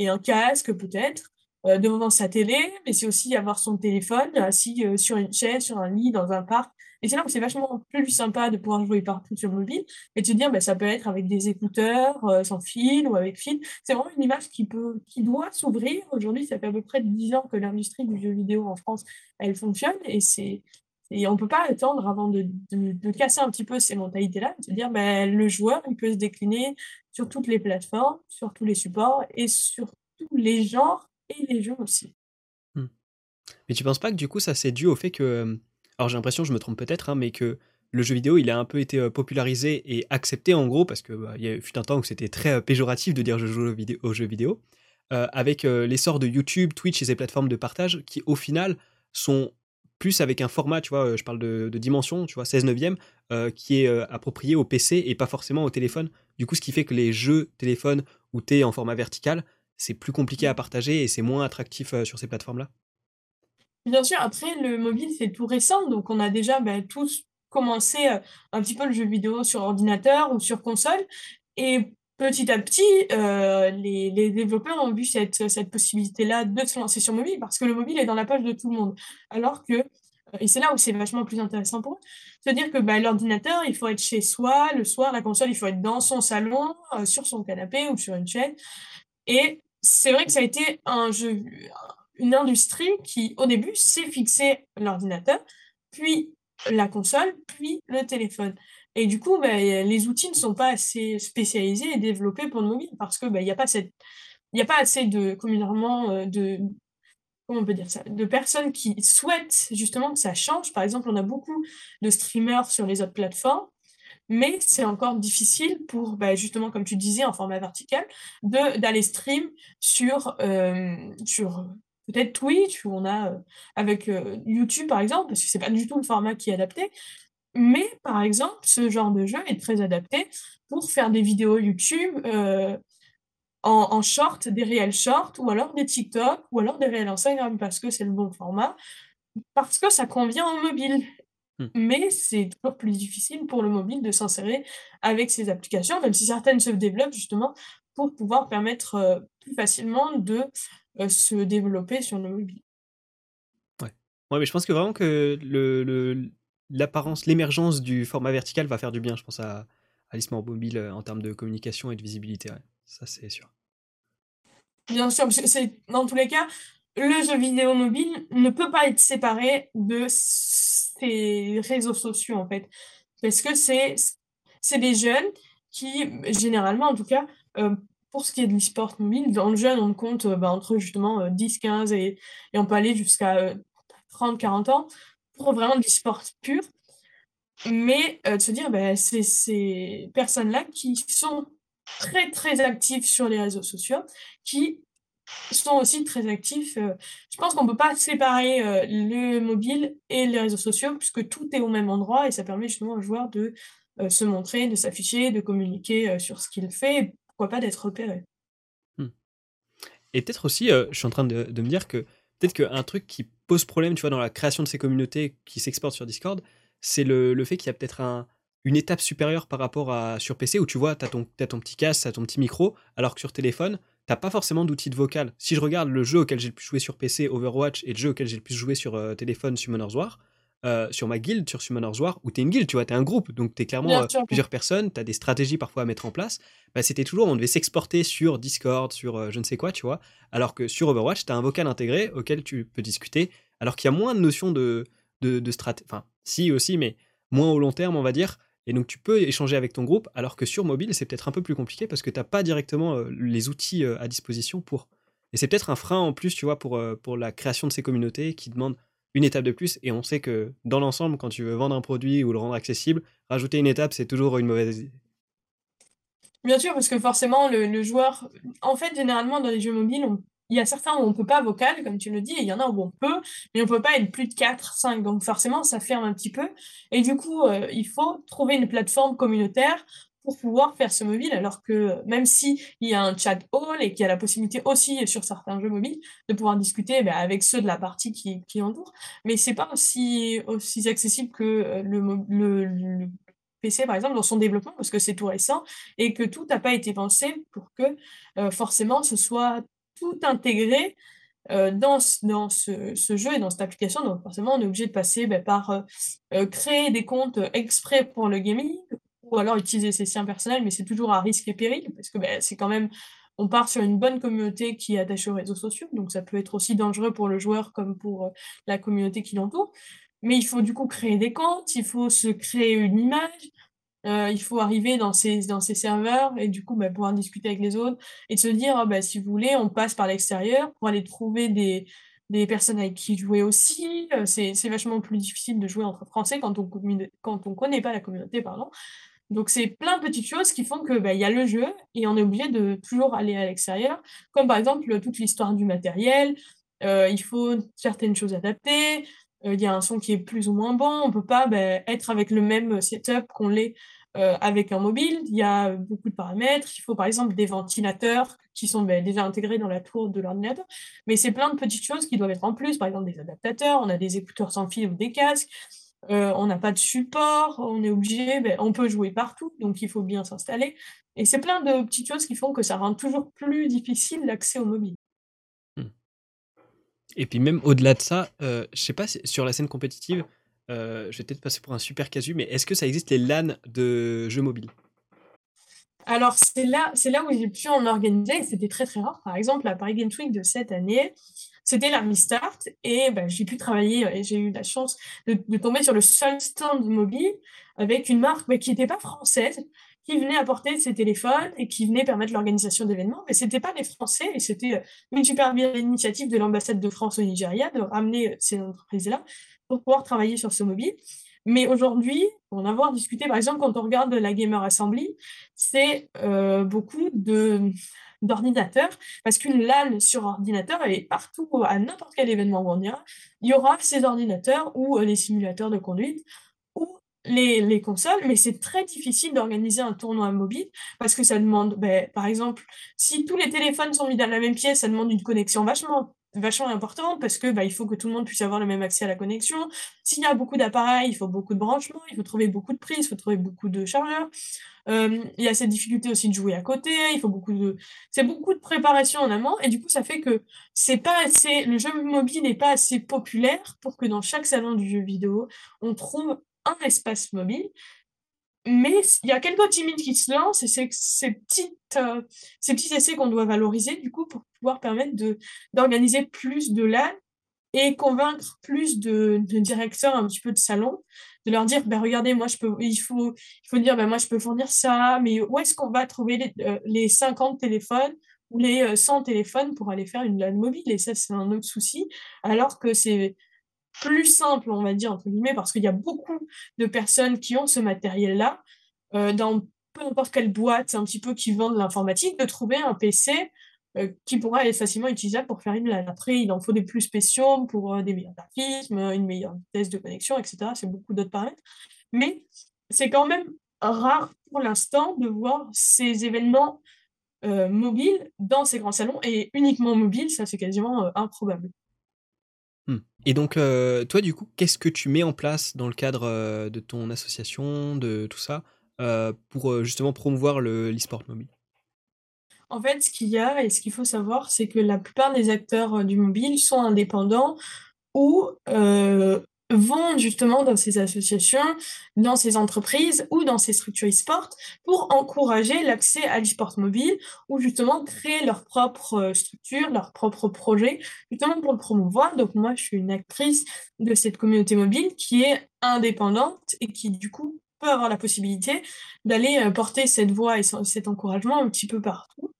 et un casque peut-être euh, devant sa télé, mais c'est aussi avoir son téléphone assis euh, sur une chaise, sur un lit, dans un parc. Et c'est là où c'est vachement plus sympa de pouvoir jouer partout sur mobile et de se dire, bah, ça peut être avec des écouteurs, euh, sans fil ou avec fil. C'est vraiment une image qui, peut, qui doit s'ouvrir. Aujourd'hui, ça fait à peu près 10 ans que l'industrie du jeu vidéo en France, elle fonctionne et c'est et on ne peut pas attendre avant de, de, casser un petit peu ces mentalités-là, de se dire ben, le joueur, il peut se décliner sur toutes les plateformes, sur tous les supports et sur tous les genres et les jeux aussi. Hmm. Mais tu penses pas que du coup, ça c'est dû au fait que. Euh, alors j'ai l'impression, je me trompe peut-être, hein, mais que le jeu vidéo, il a un peu été euh, popularisé et accepté en gros, parce qu'il bah, il y a eu un temps où c'était très euh, péjoratif de dire je joue aux jeux vidéo, avec l'essor de YouTube, Twitch et ces plateformes de partage qui au final sont plus avec un format, tu vois, euh, je parle de, dimension, tu vois, 16 neuvième, euh, qui est euh, approprié au PC et pas forcément au téléphone. Du coup, ce qui fait que les jeux téléphone où tu es en format vertical, c'est plus compliqué à partager et c'est moins attractif sur ces plateformes-là. Bien sûr, après, le mobile, c'est tout récent, donc on a déjà ben, tous commencé un petit peu le jeu vidéo sur ordinateur ou sur console. Et petit à petit, les, les, développeurs ont vu cette, possibilité-là de se lancer sur mobile parce que le mobile est dans la poche de tout le monde. Alors que, et c'est là où c'est vachement plus intéressant pour eux, c'est-à-dire que bah, l'ordinateur, il faut être chez soi, le soir, la console, il faut être dans son salon, sur son canapé ou sur une chaîne. Et c'est vrai que ça a été une industrie qui, au début, s'est fixé l'ordinateur, puis la console, puis le téléphone. Et du coup, bah, les outils ne sont pas assez spécialisés et développés pour le mobile parce que bah, il n'y a pas cette n'y a pas assez de communément euh, de comment on peut dire ça de personnes qui souhaitent justement que ça change. Par exemple on a beaucoup de streamers sur les autres plateformes mais c'est encore difficile pour bah, justement comme tu disais en format vertical d'aller stream sur euh, sur peut-être Twitch où on a euh, avec YouTube par exemple parce que c'est pas du tout le format qui est adapté mais par exemple, ce genre de jeu est très adapté pour faire des vidéos YouTube euh, en, short, des réels shorts, ou alors des TikTok, ou alors des réels Instagram, parce que c'est le bon format, parce que ça convient au mobile. Hmm. Mais c'est toujours plus difficile pour le mobile de s'insérer avec ces applications, même si certaines se développent justement pour pouvoir permettre euh, plus facilement de euh, se développer sur le mobile. Ouais. ouais, mais je pense que vraiment que le, l'apparence, l'émergence du format vertical va faire du bien, je pense, à, à mobile euh, en termes de communication et de visibilité. Ça, c'est sûr. Bien sûr, dans tous les cas, le jeu vidéo mobile ne peut pas être séparé de ces réseaux sociaux, en fait. Parce que c'est des jeunes qui, généralement en tout cas, euh, pour ce qui est de l'e-sport mobile, dans le jeune, on compte bah, entre justement 10, 15 et, et on peut aller jusqu'à 30, 40 ans pour vraiment de l'e-sport pur. Mais de se dire, bah, c'est ces personnes-là qui sont très, très actives sur les réseaux sociaux, qui sont aussi très actifs. je pense qu'on ne peut pas séparer le mobile et les réseaux sociaux, puisque tout est au même endroit et ça permet justement aux joueurs de se montrer, de s'afficher, de communiquer sur ce qu'il fait, pourquoi pas d'être repéré. Mmh. Et peut-être aussi, je suis en train de me dire que peut-être qu'un truc qui pose problème, tu vois, dans la création de ces communautés qui s'exportent sur Discord, c'est le, fait qu'il y a peut-être un, une étape supérieure par rapport à sur PC où tu vois, tu as, as, ton petit casque, tu ton petit micro, alors que sur téléphone, t'as pas forcément d'outil de vocal. Si je regarde le jeu auquel j'ai le plus joué sur PC, Overwatch, et le jeu auquel j'ai le plus joué sur euh, téléphone, Summoner's War, euh, sur ma guilde, sur Summoner's War, où t'es une guilde, tu vois, t'es un groupe, donc t'es clairement euh, plusieurs personnes, t'as des stratégies parfois à mettre en place. Bah, c'était toujours, on devait s'exporter sur Discord, sur je ne sais quoi, tu vois, alors que sur Overwatch, t'as un vocal intégré auquel tu peux discuter, alors qu'il y a moins de notions de, de, de stratégie. Enfin, si aussi, mais moins au long terme, on va dire. Et donc tu peux échanger avec ton groupe, alors que sur mobile, c'est peut-être un peu plus compliqué parce que tu n'as pas directement euh, les outils euh, à disposition pour. Et c'est peut-être un frein en plus, tu vois, pour, euh, pour la création de ces communautés qui demandent une étape de plus. Et on sait que dans l'ensemble, quand tu veux vendre un produit ou le rendre accessible, rajouter une étape, c'est toujours une mauvaise idée. Bien sûr, parce que forcément, le, joueur, en fait, généralement, dans les jeux mobiles, il y a certains où on peut pas vocal, comme tu le dis, et il y en a où on peut, mais on peut pas être plus de 4, 5. Donc forcément, ça ferme un petit peu. Et du coup, euh, il faut trouver une plateforme communautaire pour pouvoir faire ce mobile, alors que même si il y a un chat hall et qu'il y a la possibilité aussi sur certains jeux mobiles de pouvoir discuter ben, avec ceux de la partie qui, qui entoure, mais c'est pas aussi, accessible que euh, le, PC, par exemple, dans son développement, parce que c'est tout récent, et que tout n'a pas été pensé pour que euh, forcément ce soit tout intégré euh, dans, dans ce, jeu et dans cette application. Donc forcément, on est obligé de passer ben, par créer des comptes exprès pour le gaming ou alors utiliser ses siens personnels, mais c'est toujours à risque et péril parce que ben, c'est quand même, on part sur une bonne communauté qui est attachée aux réseaux sociaux, donc ça peut être aussi dangereux pour le joueur comme pour la communauté qui l'entoure. Mais il faut du coup créer des comptes, il faut se créer une image, euh, il faut arriver dans ces, dans ces serveurs et du coup bah, pouvoir discuter avec les autres et se dire oh, bah, si vous voulez on passe par l'extérieur pour aller trouver des, des personnes avec qui jouer aussi euh, c'est vachement plus difficile de jouer entre français quand on on connaît pas la communauté pardon donc c'est plein de petites choses qui font que bah, il y a le jeu et on est obligé de toujours aller à l'extérieur comme par exemple toute l'histoire du matériel euh, il faut certaines choses adaptées euh, il y a un son qui est plus ou moins bon, on peut pas ben, être avec le même setup qu'on l'est euh, avec un mobile. Il y a beaucoup de paramètres. Il faut par exemple des ventilateurs qui sont ben, déjà intégrés dans la tour de l'ordinateur. Mais c'est plein de petites choses qui doivent être en plus. Par exemple, des adaptateurs, on a des écouteurs sans fil ou des casques. Euh, on n'a pas de support, on est obligé, ben, on peut jouer partout, donc il faut bien s'installer. Et c'est plein de petites choses qui font que ça rend toujours plus difficile l'accès au mobile. Et puis même au-delà de ça, euh, je sais pas, sur la scène compétitive, euh, je vais peut-être passer pour un super casu, mais est-ce que ça existe les LAN de jeux mobiles? Alors, c'est là, c'est là où j'ai pu en organiser, et c'était très très rare. Par exemple, à Paris Games Week de cette année, c'était la Restart, et ben, j'ai pu travailler, et j'ai eu la chance de, tomber sur le seul stand mobile avec une marque qui n'était pas française, qui venaient apporter ces téléphones et qui venaient permettre l'organisation d'événements. Mais c'était pas les Français et c'était euh, une super initiative de l'ambassade de France au Nigeria de ramener euh, ces entreprises-là pour pouvoir travailler sur ce mobile. Mais aujourd'hui, pour en avoir discuté, par exemple, quand on regarde la Gamer Assembly, c'est euh, beaucoup de d'ordinateurs, parce qu'une LAN sur ordinateur, elle est partout, à n'importe quel événement où on ira, il y aura ces ordinateurs ou les simulateurs de conduite les, les consoles, mais c'est très difficile d'organiser un tournoi mobile parce que ça demande, ben, par exemple, si tous les téléphones sont mis dans la même pièce, ça demande une connexion vachement vachement importante parce que bah, il faut que tout le monde puisse avoir le même accès à la connexion. S'il y a beaucoup d'appareils, il faut beaucoup de branchements, il faut trouver beaucoup de prises, il faut trouver beaucoup de chargeurs. Euh, il y a cette difficulté aussi de jouer à côté, il faut beaucoup de c'est beaucoup de préparation en amont et du coup ça fait que c'est pas assez le jeu mobile n'est pas assez populaire pour que dans chaque salon du jeu vidéo, on trouve un espace mobile. Mais il y a quelques timides qui se lancent et c'est ces, euh, ces petits essais qu'on doit valoriser du coup pour pouvoir permettre d'organiser plus de LAN et convaincre plus de, directeurs un petit peu de salon, de leur dire, ben regardez, moi, je peux, il faut, il faut dire, ben moi, je peux fournir ça, mais où est-ce qu'on va trouver les, euh, les 50 téléphones ou les 100 téléphones pour aller faire une LAN mobile? Et ça, c'est un autre souci, alors que c'est plus simple, on va dire, entre guillemets, parce qu'il y a beaucoup de personnes qui ont ce matériel-là, euh, dans peu importe quelle boîte un petit peu qui vend de l'informatique, de trouver un PC euh, qui pourra être facilement utilisable pour faire une LAN. Après, il en faut des plus spéciaux pour euh, des meilleurs graphismes, une meilleure vitesse de connexion, etc. C'est beaucoup d'autres paramètres. Mais c'est quand même rare pour l'instant de voir ces événements mobiles dans ces grands salons et uniquement mobiles, ça c'est quasiment improbable. Et donc, euh, toi, du coup, qu'est-ce que tu mets en place dans le cadre euh, de ton association, de tout ça, euh, pour justement promouvoir l'e-sport mobile? En fait, ce qu'il y a et ce qu'il faut savoir, c'est que la plupart des acteurs du mobile sont indépendants ou vont justement dans ces associations, dans ces entreprises ou dans ces structures e-sport pour encourager l'accès à l'e-sport mobile ou justement créer leur propre euh, structure, leur propre projet, justement pour le promouvoir. Donc moi, je suis une actrice de cette communauté mobile qui est indépendante et qui du coup peut avoir la possibilité d'aller euh, porter cette voix et cet encouragement un petit peu partout.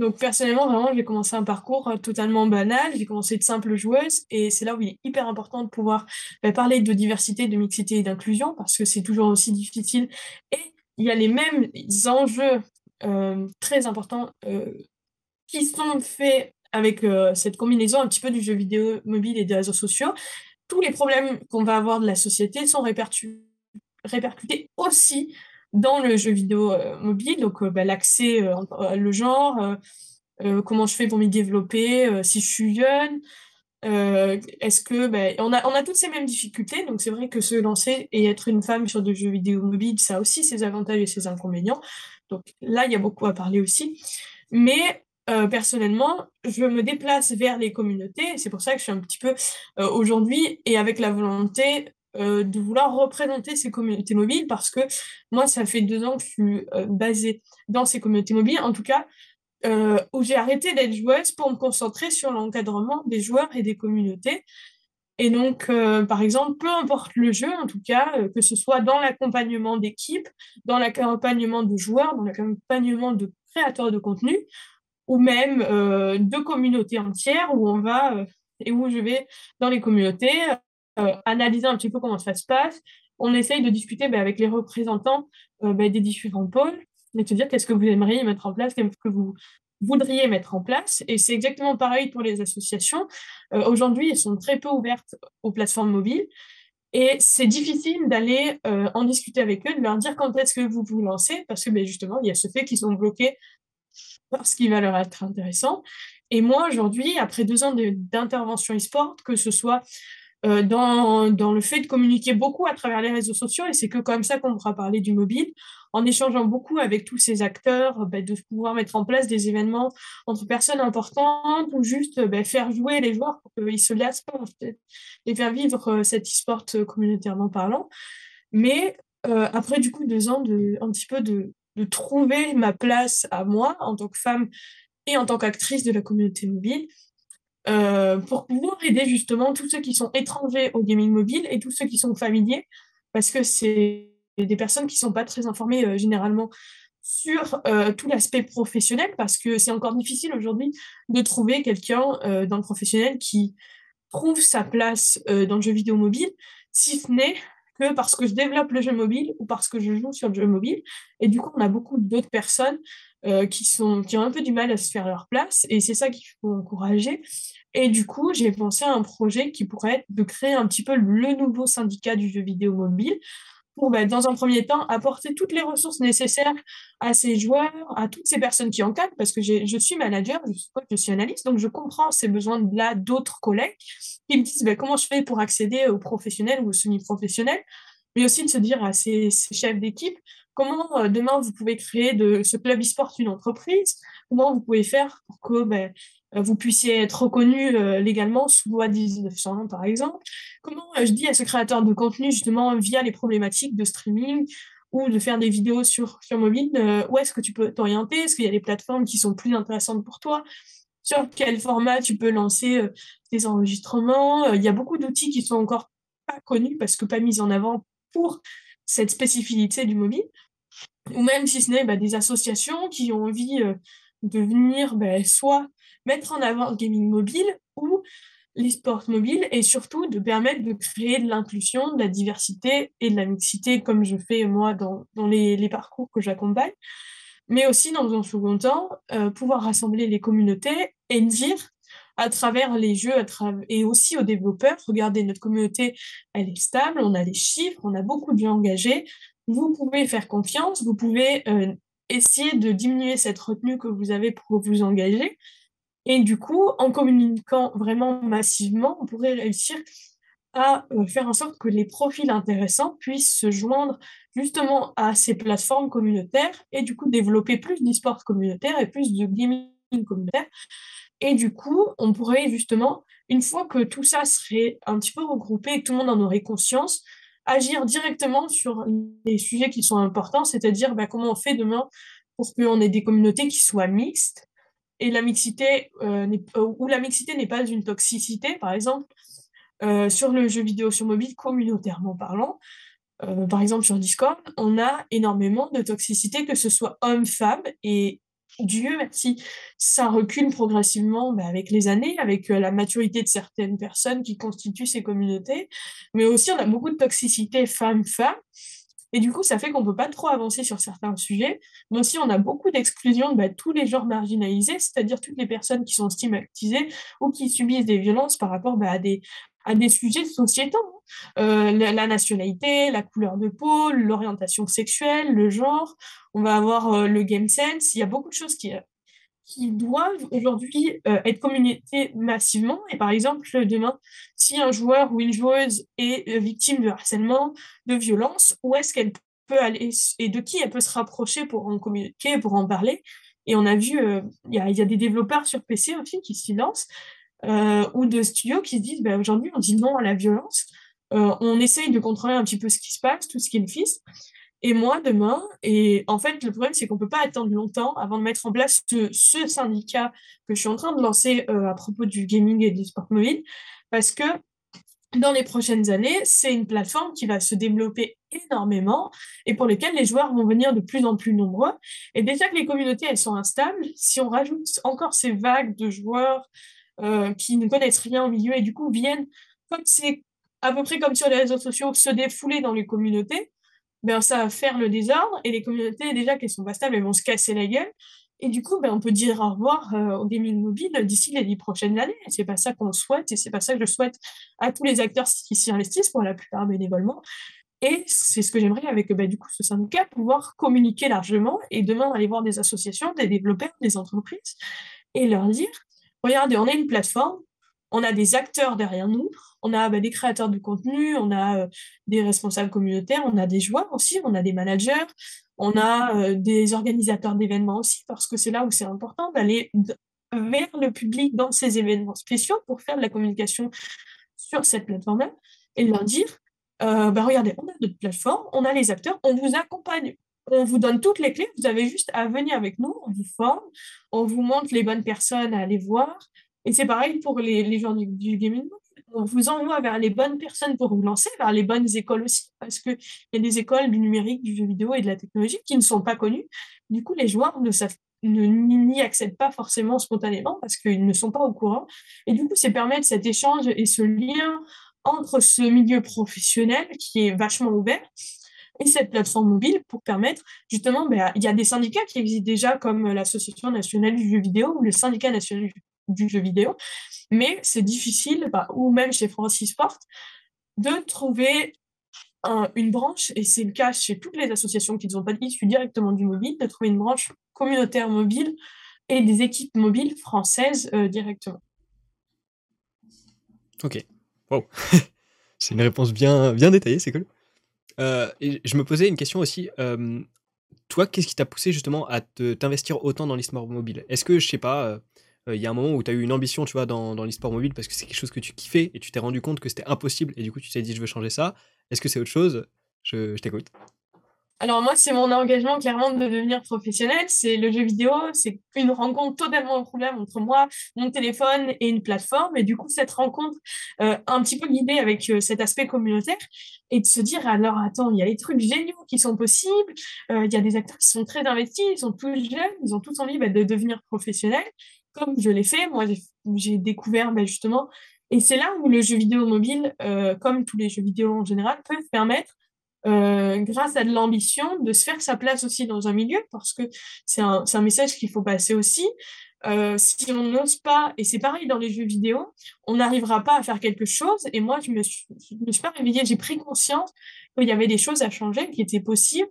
Donc personnellement, vraiment, j'ai commencé un parcours euh, totalement banal. J'ai commencé de simple joueuse et c'est là où il est hyper important de pouvoir bah, parler de diversité, de mixité et d'inclusion parce que c'est toujours aussi difficile. Et il y a les mêmes enjeux euh, très importants euh, qui sont faits avec cette combinaison un petit peu du jeu vidéo mobile et des réseaux sociaux. Tous les problèmes qu'on va avoir de la société sont répercutés aussi dans le jeu vidéo euh, mobile, donc euh, bah, l'accès, euh, le genre, comment je fais pour m'y développer, si je suis jeune, est-ce que bah, on a on a toutes ces mêmes difficultés. Donc c'est vrai que se lancer et être une femme sur des jeux vidéo mobiles ça a aussi ses avantages et ses inconvénients. Donc là il y a beaucoup à parler aussi. Mais personnellement je me déplace vers les communautés. C'est pour ça que je suis un petit peu aujourd'hui et avec la volonté euh, de vouloir représenter ces communautés mobiles parce que moi, ça fait deux ans que je suis euh, basée dans ces communautés mobiles, en tout cas, euh, où j'ai arrêté d'être joueuse pour me concentrer sur l'encadrement des joueurs et des communautés. Et donc, par exemple, peu importe le jeu, en tout cas, que ce soit dans l'accompagnement d'équipes, dans l'accompagnement de joueurs, dans l'accompagnement de créateurs de contenu, ou même de communautés entières où on va et où je vais dans les communautés euh, analyser un petit peu comment ça se passe. On essaye de discuter ben, avec les représentants euh, ben, des différents pôles et de dire qu'est-ce que vous aimeriez mettre en place, qu'est-ce que vous voudriez mettre en place. Et c'est exactement pareil pour les associations. Euh, aujourd'hui, elles sont très peu ouvertes aux plateformes mobiles. Et c'est difficile d'aller en discuter avec eux, de leur dire quand est-ce que vous vous lancez, parce que ben, justement, il y a ce fait qu'ils sont bloqués parce qu'il va leur être intéressant. Et moi, aujourd'hui, après deux ans d'intervention e-sport, que ce soit euh, dans, dans, le fait de communiquer beaucoup à travers les réseaux sociaux, et c'est que comme ça qu'on pourra parler du mobile, en échangeant beaucoup avec tous ces acteurs, bah, de pouvoir mettre en place des événements entre personnes importantes ou juste bah, faire jouer les joueurs pour qu'ils se lassent pas et faire vivre euh, cet e-sport euh, communautairement parlant. Mais après du coup deux ans de un petit peu de, de trouver ma place à moi en tant que femme et en tant qu'actrice de la communauté mobile, euh, pour pouvoir aider justement tous ceux qui sont étrangers au gaming mobile et tous ceux qui sont familiers, parce que c'est des personnes qui ne sont pas très informées euh, généralement sur euh, tout l'aspect professionnel, parce que c'est encore difficile aujourd'hui de trouver quelqu'un dans le professionnel qui trouve sa place dans le jeu vidéo mobile, si ce n'est que parce que je développe le jeu mobile ou parce que je joue sur le jeu mobile. Et du coup, on a beaucoup d'autres personnes euh, qui, sont, qui ont un peu du mal à se faire leur place, et c'est ça qu'il faut encourager. Et du coup, j'ai pensé à un projet qui pourrait être de créer un petit peu le nouveau syndicat du jeu vidéo mobile, pour, bah, dans un premier temps, apporter toutes les ressources nécessaires à ces joueurs, à toutes ces personnes qui encadrent, parce que je suis manager, je suis, je suis analyste, donc je comprends ces besoins-là d'autres collègues qui me disent bah, comment je fais pour accéder aux professionnels ou aux semi-professionnels, mais aussi de se dire à ces chefs d'équipe, comment euh, demain vous pouvez créer de ce club e-sport une entreprise, comment vous pouvez faire pour que ben, euh, vous puissiez être reconnu euh, légalement sous loi 1901 par exemple, comment je dis à ce créateur de contenu justement via les problématiques de streaming ou de faire des vidéos sur, sur mobile, où est-ce que tu peux t'orienter? Est-ce qu'il y a des plateformes qui sont plus intéressantes pour toi? Sur quel format tu peux lancer tes enregistrements? Il y a beaucoup d'outils qui sont encore pas connus parce que pas mis en avant pour cette spécificité du mobile. Ou même si ce n'est bah, des associations qui ont envie de venir bah, soit mettre en avant le gaming mobile ou l'e-sport mobile et surtout de permettre de créer de l'inclusion, de la diversité et de la mixité comme je fais moi dans, dans les, les, parcours que j'accompagne, mais aussi dans un second temps, euh, pouvoir rassembler les communautés et dire à travers les jeux et aussi aux développeurs, regardez, notre communauté, elle est stable, on a des chiffres, on a beaucoup de gens engagés, vous pouvez faire confiance, vous pouvez euh, essayer de diminuer cette retenue que vous avez pour vous engager et du coup, en communiquant vraiment massivement, on pourrait réussir à euh, faire en sorte que les profils intéressants puissent se joindre justement à ces plateformes communautaires et du coup développer plus d'e-sport communautaire et plus de gaming communautaire. Et du coup, on pourrait justement, une fois que tout ça serait un petit peu regroupé et que tout le monde en aurait conscience, agir directement sur les sujets qui sont importants, c'est-à-dire bah, comment on fait demain pour qu'on ait des communautés qui soient mixtes, et la mixité euh, euh, ou la mixité n'est pas une toxicité, par exemple, euh, sur le jeu vidéo sur mobile, communautairement parlant, par exemple sur Discord, on a énormément de toxicité, que ce soit homme-femme, et Dieu merci, ça recule progressivement bah, avec les années, avec la maturité de certaines personnes qui constituent ces communautés, mais aussi on a beaucoup de toxicité femme-femme, et du coup, ça fait qu'on ne peut pas trop avancer sur certains sujets, mais aussi on a beaucoup d'exclusion de bah, tous les genres marginalisés, c'est-à-dire toutes les personnes qui sont stigmatisées ou qui subissent des violences par rapport bah, à, des, à des sujets sociétaux. Hein. Euh, la, nationalité, la couleur de peau, l'orientation sexuelle, le genre. On va avoir euh, le game sense. Il y a beaucoup de choses qui, qui doivent aujourd'hui euh, être communiquées massivement. Et par exemple, demain, si un joueur ou une joueuse est euh, victime de harcèlement, de violence, où est-ce qu'elle peut aller et de qui elle peut se rapprocher pour en communiquer, pour en parler? Et on a vu, il y, a, y, a, des développeurs sur PC aussi qui s'y lancent, ou de studios qui se disent, ben, aujourd'hui, on dit non à la violence. on essaye de contrôler un petit peu ce qui se passe, tout ce qui fils et moi demain. Et en fait, le problème, c'est qu'on ne peut pas attendre longtemps avant de mettre en place ce, syndicat que je suis en train de lancer euh, à propos du gaming et du sport mobile, parce que dans les prochaines années, c'est une plateforme qui va se développer énormément et pour lesquelles les joueurs vont venir de plus en plus nombreux. Et déjà que les communautés, elles sont instables, si on rajoute encore ces vagues de joueurs euh, qui ne connaissent rien au milieu et du coup viennent, comme c'est à peu près comme sur les réseaux sociaux, se défouler dans les communautés, ben, ça va faire le désordre et les communautés, déjà qu'elles sont pas stables, elles vont se casser la gueule. Et du coup, ben, on peut dire au revoir euh, au gaming mobile d'ici les dix prochaines années. C'est pas ça qu'on souhaite et c'est pas ça que je souhaite à tous les acteurs qui s'y investissent, pour la plupart bénévolement. Et c'est ce que j'aimerais avec ben, du coup ce syndicat, pouvoir communiquer largement et demain aller voir des associations, des développeurs, des entreprises et leur dire, regardez, on est une plateforme, on a des acteurs derrière nous, on a bah, des créateurs de contenu, on a euh, des responsables communautaires, on a des joueurs aussi, on a des managers, on a euh, des organisateurs d'événements aussi, parce que c'est là où c'est important d'aller vers le public dans ces événements spéciaux pour faire de la communication sur cette plateforme-là et leur dire, euh, bah, regardez, on a notre plateforme, on a les acteurs, on vous accompagne on vous donne toutes les clés, vous avez juste à venir avec nous, on vous forme, on vous montre les bonnes personnes à aller voir, et c'est pareil pour les, les gens du, gaming. On vous envoie vers les bonnes personnes pour vous lancer, vers les bonnes écoles aussi, parce qu'il y a des écoles du numérique, du jeu vidéo et de la technologie qui ne sont pas connues. Du coup, les joueurs ne n'y accèdent pas forcément spontanément parce qu'ils ne sont pas au courant. Et du coup, c'est permettre cet échange et ce lien entre ce milieu professionnel qui est vachement ouvert et cette plateforme mobile pour permettre justement, ben, il y a des syndicats qui existent déjà comme l'Association nationale du jeu vidéo ou le syndicat national du jeu vidéo, mais c'est difficile, bah, ou même chez Francis Sport, de trouver une branche, et c'est le cas chez toutes les associations qui ne sont pas issues directement du mobile, de trouver une branche communautaire mobile et des équipes mobiles françaises euh, directement. Ok, wow. *laughs* c'est une réponse bien, bien détaillée, c'est cool. Euh, je me posais une question aussi. Euh, toi, qu'est-ce qui t'a poussé justement à t'investir autant dans l'e-sport mobile? Est-ce que, je sais pas, euh, il y a un moment où tu as eu une ambition, tu vois, dans, dans l'e-sport mobile parce que c'est quelque chose que tu kiffais et tu t'es rendu compte que c'était impossible et du coup tu t'es dit je veux changer ça. Est-ce que c'est autre chose? Je, t'écoute. Alors moi, c'est mon engagement clairement de devenir professionnel. C'est le jeu vidéo, c'est une rencontre totalement improbable entre moi, mon téléphone et une plateforme. Et du coup, cette rencontre, euh, un petit peu guidée avec cet aspect communautaire, et de se dire alors attends, il y a des trucs géniaux qui sont possibles. Euh, il y a des acteurs qui sont très investis, ils sont tous jeunes, ils ont tous envie bah, de devenir professionnels, comme je l'ai fait. Moi, j'ai découvert bah, justement. Et c'est là où le jeu vidéo mobile, comme tous les jeux vidéo en général, peuvent permettre euh, grâce à de l'ambition, de se faire sa place aussi dans un milieu, parce que c'est un, un, message qu'il faut passer aussi. Euh, si on n'ose pas, et c'est pareil dans les jeux vidéo, on n'arrivera pas à faire quelque chose. Et moi, je me suis, je me suis pas réveillée, j'ai pris conscience qu'il y avait des choses à changer, qui étaient possibles,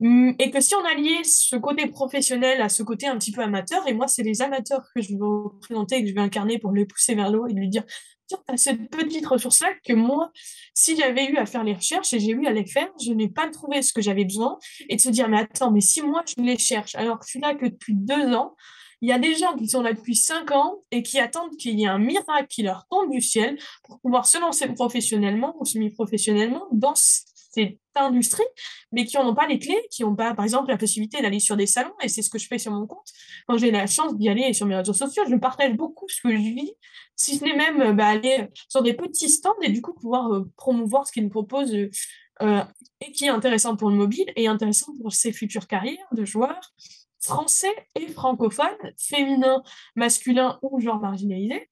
hum, et que si on alliait ce côté professionnel à ce côté un petit peu amateur, et moi, c'est les amateurs que je veux représenter et que je vais incarner pour les pousser vers l'eau et lui dire tu cette petite ressource-là que moi, si j'avais eu à faire les recherches et j'ai eu à les faire, je n'ai pas trouvé ce que j'avais besoin. Et de se dire, mais attends, mais si moi je les cherche, alors que je suis là que depuis deux ans, il y a des gens qui sont là depuis cinq ans et qui attendent qu'il y ait un miracle qui leur tombe du ciel pour pouvoir se lancer professionnellement ou semi-professionnellement dans cette industrie, mais qui n'en ont pas les clés, qui n'ont pas, par exemple, la possibilité d'aller sur des salons, et c'est ce que je fais sur mon compte. Quand j'ai la chance d'y aller sur mes réseaux sociaux, je partage beaucoup ce que je vis, si ce n'est même bah, aller sur des petits stands et du coup pouvoir euh, promouvoir ce qu'ils me proposent euh, et qui est intéressant pour le mobile et intéressant pour ses futures carrières de joueurs français et francophones, féminins, masculins ou genre marginalisés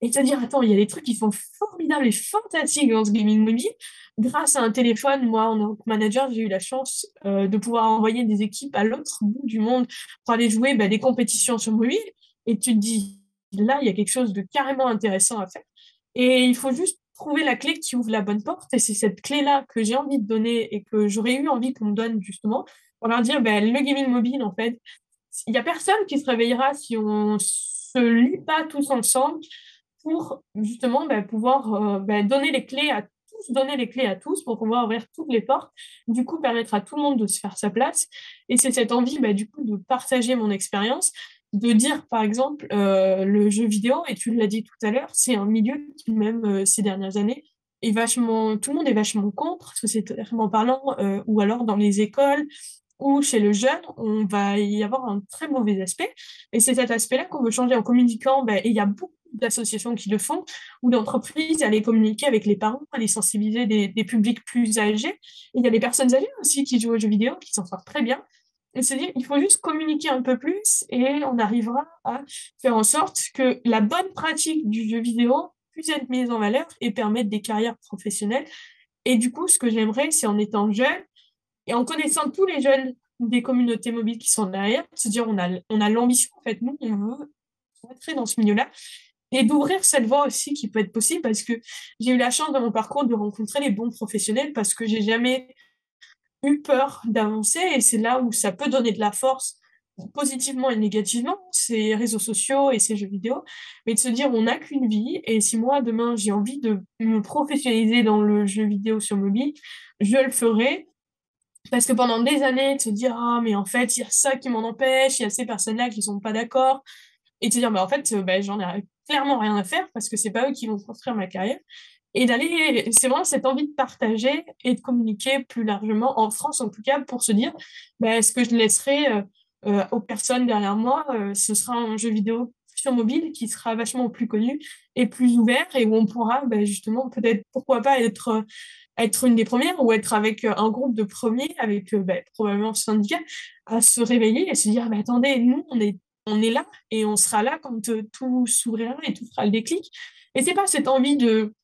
et te dire, attends, il y a des trucs qui sont formidables et fantastiques dans ce gaming mobile. Grâce à un téléphone, moi, en tant que manager, j'ai eu la chance euh, de pouvoir envoyer des équipes à l'autre bout du monde pour aller jouer bah, des compétitions sur mobile. Et tu te dis, là, il y a quelque chose de carrément intéressant à faire. Et il faut juste trouver la clé qui ouvre la bonne porte. Et c'est cette clé-là que j'ai envie de donner et que j'aurais eu envie qu'on me donne justement pour leur dire, ben, le gaming mobile, en fait, il n'y a personne qui se réveillera si on se lit pas tous ensemble pour justement bah, pouvoir euh, bah, donner les clés à tous, donner les clés à tous pour pouvoir ouvrir toutes les portes, du coup permettre à tout le monde de se faire sa place. Et c'est cette envie du coup de partager mon expérience, de dire par exemple euh, le jeu vidéo, et tu l'as dit tout à l'heure, c'est un milieu qui même euh, ces dernières années est vachement, tout le monde est vachement contre, sociétalement parlant, ou alors dans les écoles, ou chez le jeune, on va y avoir un très mauvais aspect. Et c'est cet aspect-là qu'on veut changer en communiquant. et il y a beaucoup d'associations qui le font, ou d'entreprises, les communiquer avec les parents, les sensibiliser des, publics plus âgés. Il y a des personnes âgées aussi qui jouent aux jeux vidéo, qui s'en sortent très bien. Et se dire, il faut juste communiquer un peu plus et on arrivera à faire en sorte que la bonne pratique du jeu vidéo puisse être mise en valeur et permettre des carrières professionnelles. Et du coup, ce que j'aimerais, c'est en étant jeune et en connaissant tous les jeunes des communautés mobiles qui sont derrière, se dire, on a, on a l'ambition, en fait, nous, on veut entrer dans ce milieu-là et d'ouvrir cette voie aussi qui peut être possible parce que j'ai eu la chance dans mon parcours de rencontrer les bons professionnels parce que j'ai jamais eu peur d'avancer et c'est là où ça peut donner de la force positivement et négativement, ces réseaux sociaux et ces jeux vidéo, mais de se dire on n'a qu'une vie et si moi demain j'ai envie de me professionnaliser dans le jeu vidéo sur mobile, je le ferai parce que pendant des années se dire ah mais en fait il y a ça qui m'en empêche, il y a ces personnes-là qui sont pas d'accord et se dire mais en fait bah, j'en ai clairement rien à faire parce que c'est pas eux qui vont construire ma carrière. Et d'aller, c'est vraiment cette envie de partager et de communiquer plus largement, en France en tout cas, pour se dire, bah, est-ce que je laisserai euh, euh, aux personnes derrière moi, euh, ce sera un jeu vidéo sur mobile qui sera vachement plus connu et plus ouvert et où on pourra bah, justement peut-être, pourquoi pas, être être une des premières ou être avec un groupe de premiers, avec bah, probablement ce syndicat, à se réveiller et se dire, mais attendez, nous, on est on est là et on sera là quand euh, tout s'ouvrira et tout fera le déclic. Et c'est pas cette envie de,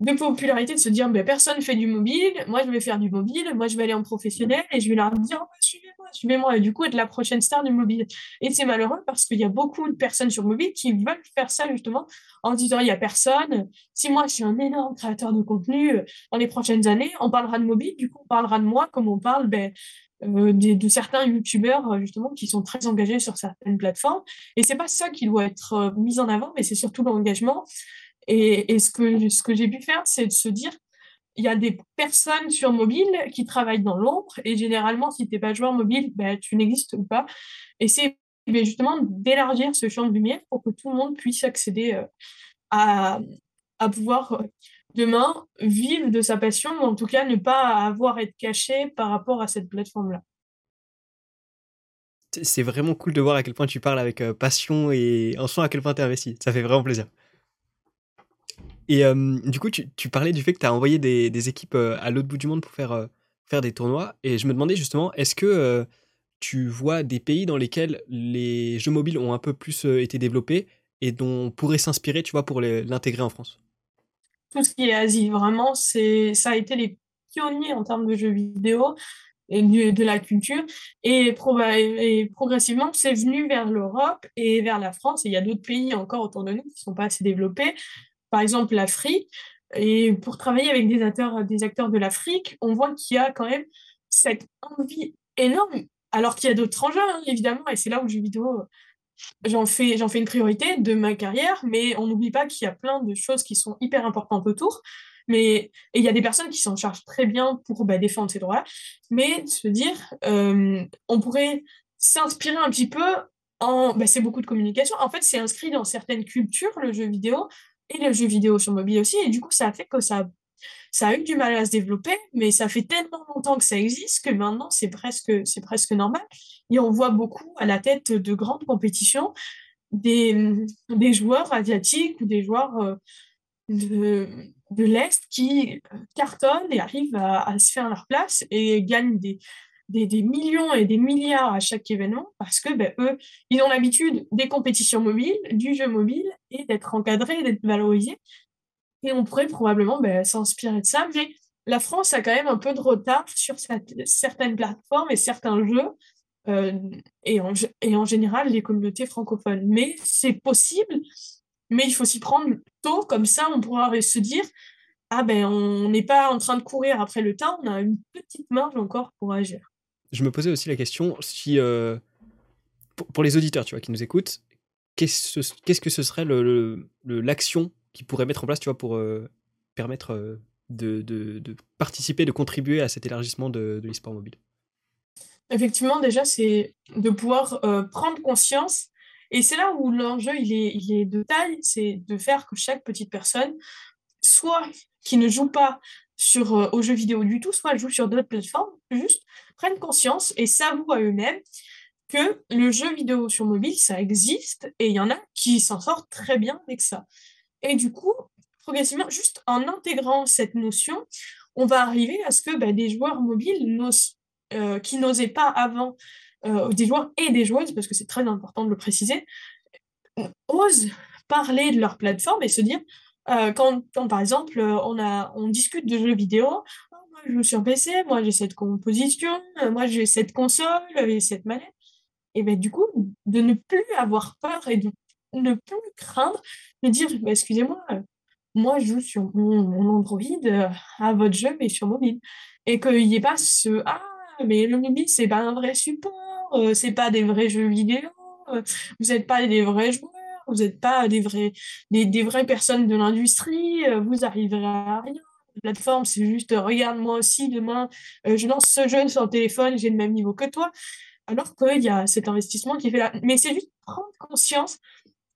de popularité de se dire ben, personne fait du mobile, moi je vais faire du mobile, moi je vais aller en professionnel et je vais leur dire suivez-moi, suivez-moi. Et du coup être la prochaine star du mobile. Et c'est malheureux parce qu'il y a beaucoup de personnes sur mobile qui veulent faire ça justement en disant il y a personne, si moi je suis un énorme créateur de contenu euh, dans les prochaines années, on parlera de mobile, du coup on parlera de moi comme on parle ben, euh, de, certains youtubeurs euh, justement qui sont très engagés sur certaines plateformes. Et c'est pas ça qui doit être mis en avant mais c'est surtout l'engagement et, ce que ce que j'ai pu faire c'est de se dire il y a des personnes sur mobile qui travaillent dans l'ombre et généralement si tu n'es pas joueur mobile ben, tu n'existes pas et c'est ben, justement d'élargir ce champ de lumière pour que tout le monde puisse accéder à, à pouvoir demain vivre de sa passion, ou en tout cas ne pas avoir à être caché par rapport à cette plateforme-là. C'est vraiment cool de voir à quel point tu parles avec euh, passion et en soi à quel point tu es investi. Ça fait vraiment plaisir. Et euh, du coup, tu, parlais du fait que tu as envoyé des, équipes euh, à l'autre bout du monde pour faire, faire des tournois. Et je me demandais justement, est-ce que tu vois des pays dans lesquels les jeux mobiles ont un peu plus été développés et dont on pourrait s'inspirer, tu vois, pour l'intégrer en France? Tout ce qui est Asie, vraiment, c'est ça a été les pionniers en termes de jeux vidéo et de, la culture. Et, et progressivement, c'est venu vers l'Europe et vers la France. Et il y a d'autres pays encore autour de nous qui ne sont pas assez développés. Par exemple, l'Afrique. Et pour travailler avec des acteurs, des acteurs de l'Afrique, on voit qu'il y a quand même cette envie énorme, alors qu'il y a d'autres enjeux, hein, évidemment, et c'est là où le jeu vidéo j'en fais, fais une priorité de ma carrière, mais on n'oublie pas qu'il y a plein de choses qui sont hyper importantes autour. Mais il y a des personnes qui s'en chargent très bien pour bah, défendre ces droits-là. Mais se dire, euh, on pourrait s'inspirer un petit peu en. Bah, c'est beaucoup de communication. En fait, c'est inscrit dans certaines cultures, le jeu vidéo, et le jeu vidéo sur mobile aussi. Et du coup, ça a fait que ça ça a eu du mal à se développer, mais ça fait tellement longtemps que ça existe que maintenant c'est presque, presque normal. Et on voit beaucoup à la tête de grandes compétitions des, des joueurs asiatiques ou des joueurs euh, de, de l'Est qui cartonnent et arrivent à, se faire leur place et gagnent des, des, des, millions et des milliards à chaque événement parce que ben, eux, ils ont l'habitude des compétitions mobiles, du jeu mobile et d'être encadrés, d'être valorisés. Et on pourrait probablement ben, s'inspirer de ça. Mais la France a quand même un peu de retard sur certaines plateformes et certains jeux, euh, et, en, et en général les communautés francophones. Mais c'est possible, mais il faut s'y prendre tôt, comme ça on pourra se dire ah ben on n'est pas en train de courir après le temps, on a une petite marge encore pour agir. Je me posais aussi la question si euh, pour, les auditeurs tu vois qui nous écoutent, qu'est-ce que ce serait l'action le, qui pourrait mettre en place, tu vois, pour euh, permettre euh, de, de, participer, de contribuer à cet élargissement de, de l'e-sport mobile? Effectivement, déjà, c'est de pouvoir euh, prendre conscience. Et c'est là où l'enjeu, il est, il est de taille, c'est de faire que chaque petite personne, soit qui ne joue pas sur, aux jeux vidéo du tout, soit joue sur d'autres plateformes, juste prennent conscience et s'avouent à eux-mêmes que le jeu vidéo sur mobile, ça existe et il y en a qui s'en sortent très bien avec ça. Et du coup, progressivement, juste en intégrant cette notion, on va arriver à ce que bah, des joueurs mobiles euh, qui n'osaient pas avant, euh, des joueurs et des joueuses, parce que c'est très important de le préciser, osent parler de leur plateforme et se dire, euh, quand, par exemple on, discute de jeux vidéo, je joue sur PC, moi j'ai cette composition, moi j'ai cette console et cette manette, et ben du coup, de ne plus avoir peur et de ne plus craindre de dire bah, excusez-moi, euh, moi je joue sur mon, Android euh, à votre jeu, mais sur mobile. Et qu'il n'y ait pas ce Ah, mais le mobile, c'est pas un vrai support, euh, c'est pas des vrais jeux vidéo, vous n'êtes pas des vrais joueurs, vous n'êtes pas des, vrais, des, des vraies personnes de l'industrie, vous arriverez à rien plateforme, c'est juste regarde moi aussi demain, je lance ce jeu sur le téléphone, j'ai le même niveau que toi. Alors qu'il y a cet investissement qui fait là. Mais c'est juste prendre conscience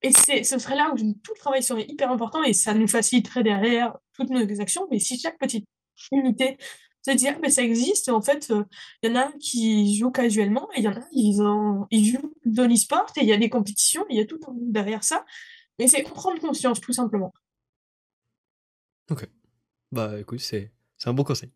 et ce serait là où tout le travail serait hyper important et ça nous faciliterait derrière toutes nos actions. Mais si chaque petite unité se dire, mais ça existe, en fait, il euh, y en a qui jouent casuellement et il y en a ils, ont, ils jouent de l'e-sport et il y a des compétitions, il y a tout derrière ça. Mais c'est prendre conscience, tout simplement. Ok. Bah écoute, c'est un bon conseil.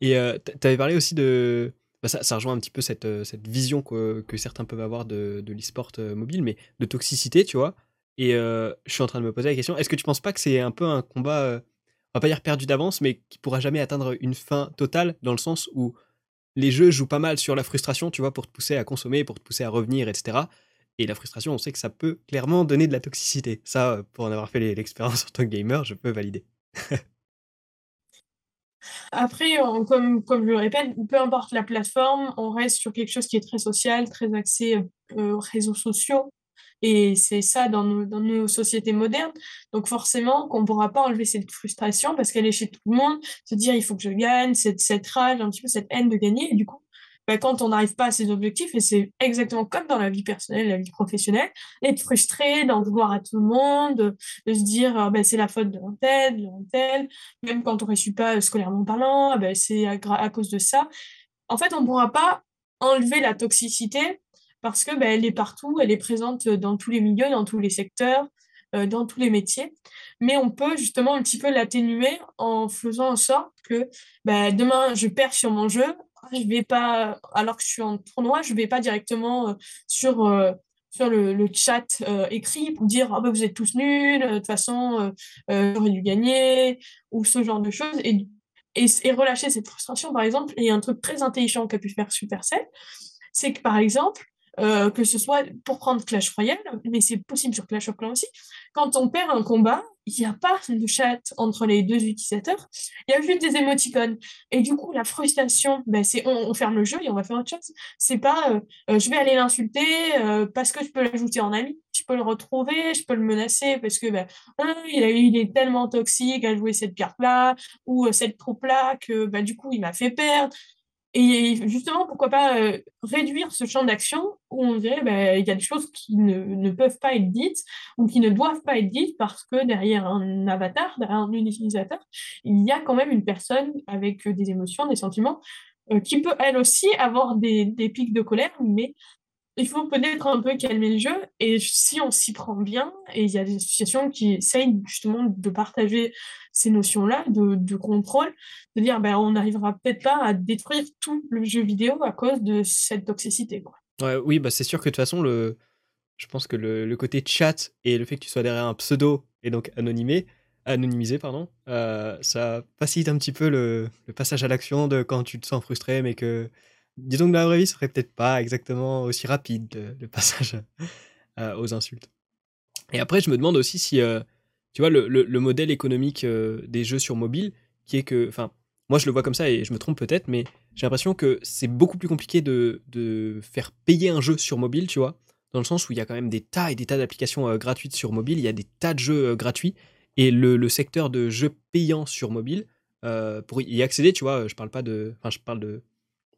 Et euh, tu avais parlé aussi de, bah, ça, rejoint un petit peu cette, euh, cette vision que, que, certains peuvent avoir de, de l'e-sport euh, mobile, mais de toxicité, tu vois. Et euh, je suis en train de me poser la question, est-ce que tu penses pas que c'est un peu un combat, on va pas dire perdu d'avance, mais qui pourra jamais atteindre une fin totale, dans le sens où les jeux jouent pas mal sur la frustration, tu vois, pour te pousser à consommer, pour te pousser à revenir, etc. Et la frustration, on sait que ça peut clairement donner de la toxicité. Ça, pour en avoir fait l'expérience en tant que gamer, je peux valider. *laughs* Après, comme, je le répète, peu importe la plateforme, on reste sur quelque chose qui est très social, très axé euh, aux réseaux sociaux. Et c'est ça dans nos, sociétés modernes. Donc forcément, qu'on ne pourra pas enlever cette frustration parce qu'elle est chez tout le monde, se dire il faut que je gagne, cette, rage, un petit peu cette haine de gagner. Du coup, bah, quand on n'arrive pas à ses objectifs, et c'est exactement comme dans la vie personnelle, la vie professionnelle, être frustré, d'en vouloir à tout le monde, de se dire euh, bah, c'est la faute de l'antenne, de l'antenne, même quand on ne réussit pas scolairement parlant, bah, c'est à, à, cause de ça. En fait, on ne pourra pas enlever la toxicité parce que bah, elle est partout, elle est présente dans tous les milieux, dans tous les secteurs, euh, dans tous les métiers. Mais on peut justement un petit peu l'atténuer en faisant en sorte que bah, demain, je perds sur mon jeu, je vais pas, alors que je suis en tournoi, je vais pas directement euh, sur, euh, sur le, chat écrit pour dire ah, bah, vous êtes tous nuls, de toute façon, j'aurais dû gagner, ou ce genre de choses. Et, et, relâcher cette frustration, par exemple, et un truc très intelligent qu'a pu faire Supercell, c'est que par exemple, euh, que ce soit pour prendre Clash Royale, mais c'est possible sur Clash of Clans aussi. Quand on perd un combat, il n'y a pas de chat entre les deux utilisateurs, il y a juste des émoticônes. Et du coup, la frustration, ben, c'est on, ferme le jeu et on va faire autre chose. C'est pas euh, euh, je vais aller l'insulter parce que je peux l'ajouter en ami, je peux le retrouver, je peux le menacer parce que ben, hein, il, il, est tellement toxique à jouer cette carte-là ou cette troupe-là que ben, du coup, il m'a fait perdre. Et justement, pourquoi pas euh, réduire ce champ d'action où on dirait ben, il y a des choses qui ne, peuvent pas être dites ou qui ne doivent pas être dites parce que derrière un avatar, derrière un utilisateur, il y a quand même une personne avec des émotions, des sentiments, euh, qui peut elle aussi avoir des, des pics de colère, mais il faut peut-être un peu calmer le jeu. Et si on s'y prend bien, et il y a des associations qui essayent justement de partager ces notions-là de, contrôle, de dire ben, on n'arrivera peut-être pas à détruire tout le jeu vidéo à cause de cette toxicité. Quoi. Ouais, oui, bah c'est sûr que de toute façon, le... je pense que le, côté chat et le fait que tu sois derrière un pseudo et donc anonymé, anonymisé, pardon, euh, ça facilite un petit peu le, le passage à l'action de quand tu te sens frustré, mais que disons que dans la vraie vie, ce serait peut-être pas exactement aussi rapide le, *laughs* passage euh, aux insultes. Et après, je me demande aussi si, euh, tu vois, le, le, modèle économique euh, des jeux sur mobile, qui est que, enfin, moi je le vois comme ça et je me trompe peut-être, mais j'ai l'impression que c'est beaucoup plus compliqué de, de, faire payer un jeu sur mobile, tu vois, dans le sens où il y a quand même des tas et des tas d'applications gratuites sur mobile, il y a des tas de jeux gratuits, et le, le, secteur de jeux payants sur mobile, pour y accéder, tu vois, je parle pas de, enfin, je parle de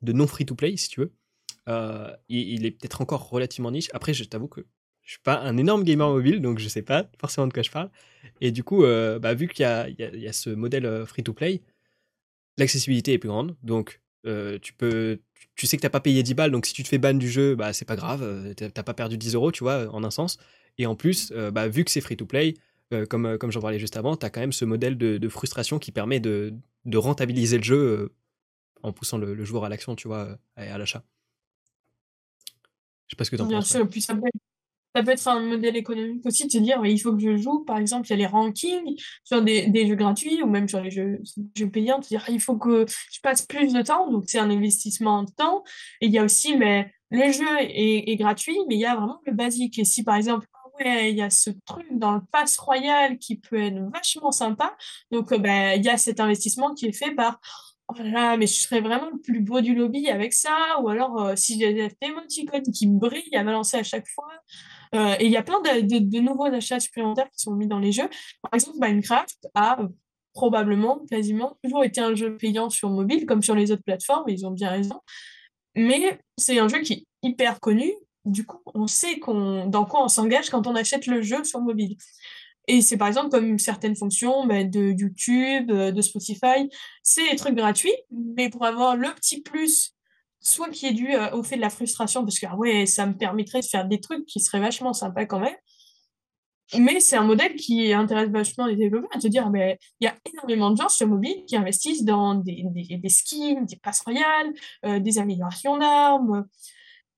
de non free-to-play, si tu veux. Euh, il, est peut-être encore relativement niche. Après, je t'avoue que je suis pas un énorme gamer mobile, donc je sais pas forcément de quoi je parle. Et du coup, euh, bah, vu qu'il y, a, ce modèle euh, free-to-play, l'accessibilité est plus grande. Donc, tu peux, tu sais que t'as pas payé 10 balles, donc si tu te fais ban du jeu, bah c'est pas grave, t'as pas perdu 10 euros, tu vois, en un sens. Et en plus, bah, vu que c'est free-to-play, comme, comme j'en parlais juste avant, t'as quand même ce modèle de, frustration qui permet de rentabiliser le jeu en poussant le, joueur à l'action, tu vois, euh, à l'achat. Je sais pas ce que tu en Bien sûr, puis ça peut, être, un modèle économique aussi de se dire il faut que je joue, par exemple, il y a les rankings sur des, jeux gratuits ou même sur les jeux, jeux payants, dire il faut que je passe plus de temps, donc c'est un investissement de temps. Et il y a aussi, mais le jeu est, gratuit, mais il y a vraiment le basique. Et si par exemple, il y a ce truc dans le pass royal qui peut être vachement sympa, donc euh, ben, il y a cet investissement qui est fait par oh là mais je serais vraiment le plus beau du lobby avec ça, ou alors euh, si j'ai des émoticônes qui brillent à balancer à chaque fois. Euh, et il y a plein de, nouveaux achats supplémentaires qui sont mis dans les jeux. Par exemple, Minecraft a probablement, quasiment, toujours été un jeu payant sur mobile, comme sur les autres plateformes, ils ont bien raison. Mais c'est un jeu qui est hyper connu. Du coup, on sait qu'on, dans quoi on s'engage quand on achète le jeu sur mobile. Et c'est par exemple comme certaines fonctions bah, de YouTube, euh, de Spotify, c'est des trucs gratuits, mais pour avoir le petit plus, soit qui est dû euh, au fait de la frustration, parce que ah ouais, ça me permettrait de faire des trucs qui seraient vachement sympas quand même. Mais c'est un modèle qui intéresse vachement les développeurs à se dire, mais il y a énormément de gens sur mobile qui investissent dans des, des, skins, des passes royales, euh, des améliorations d'armes,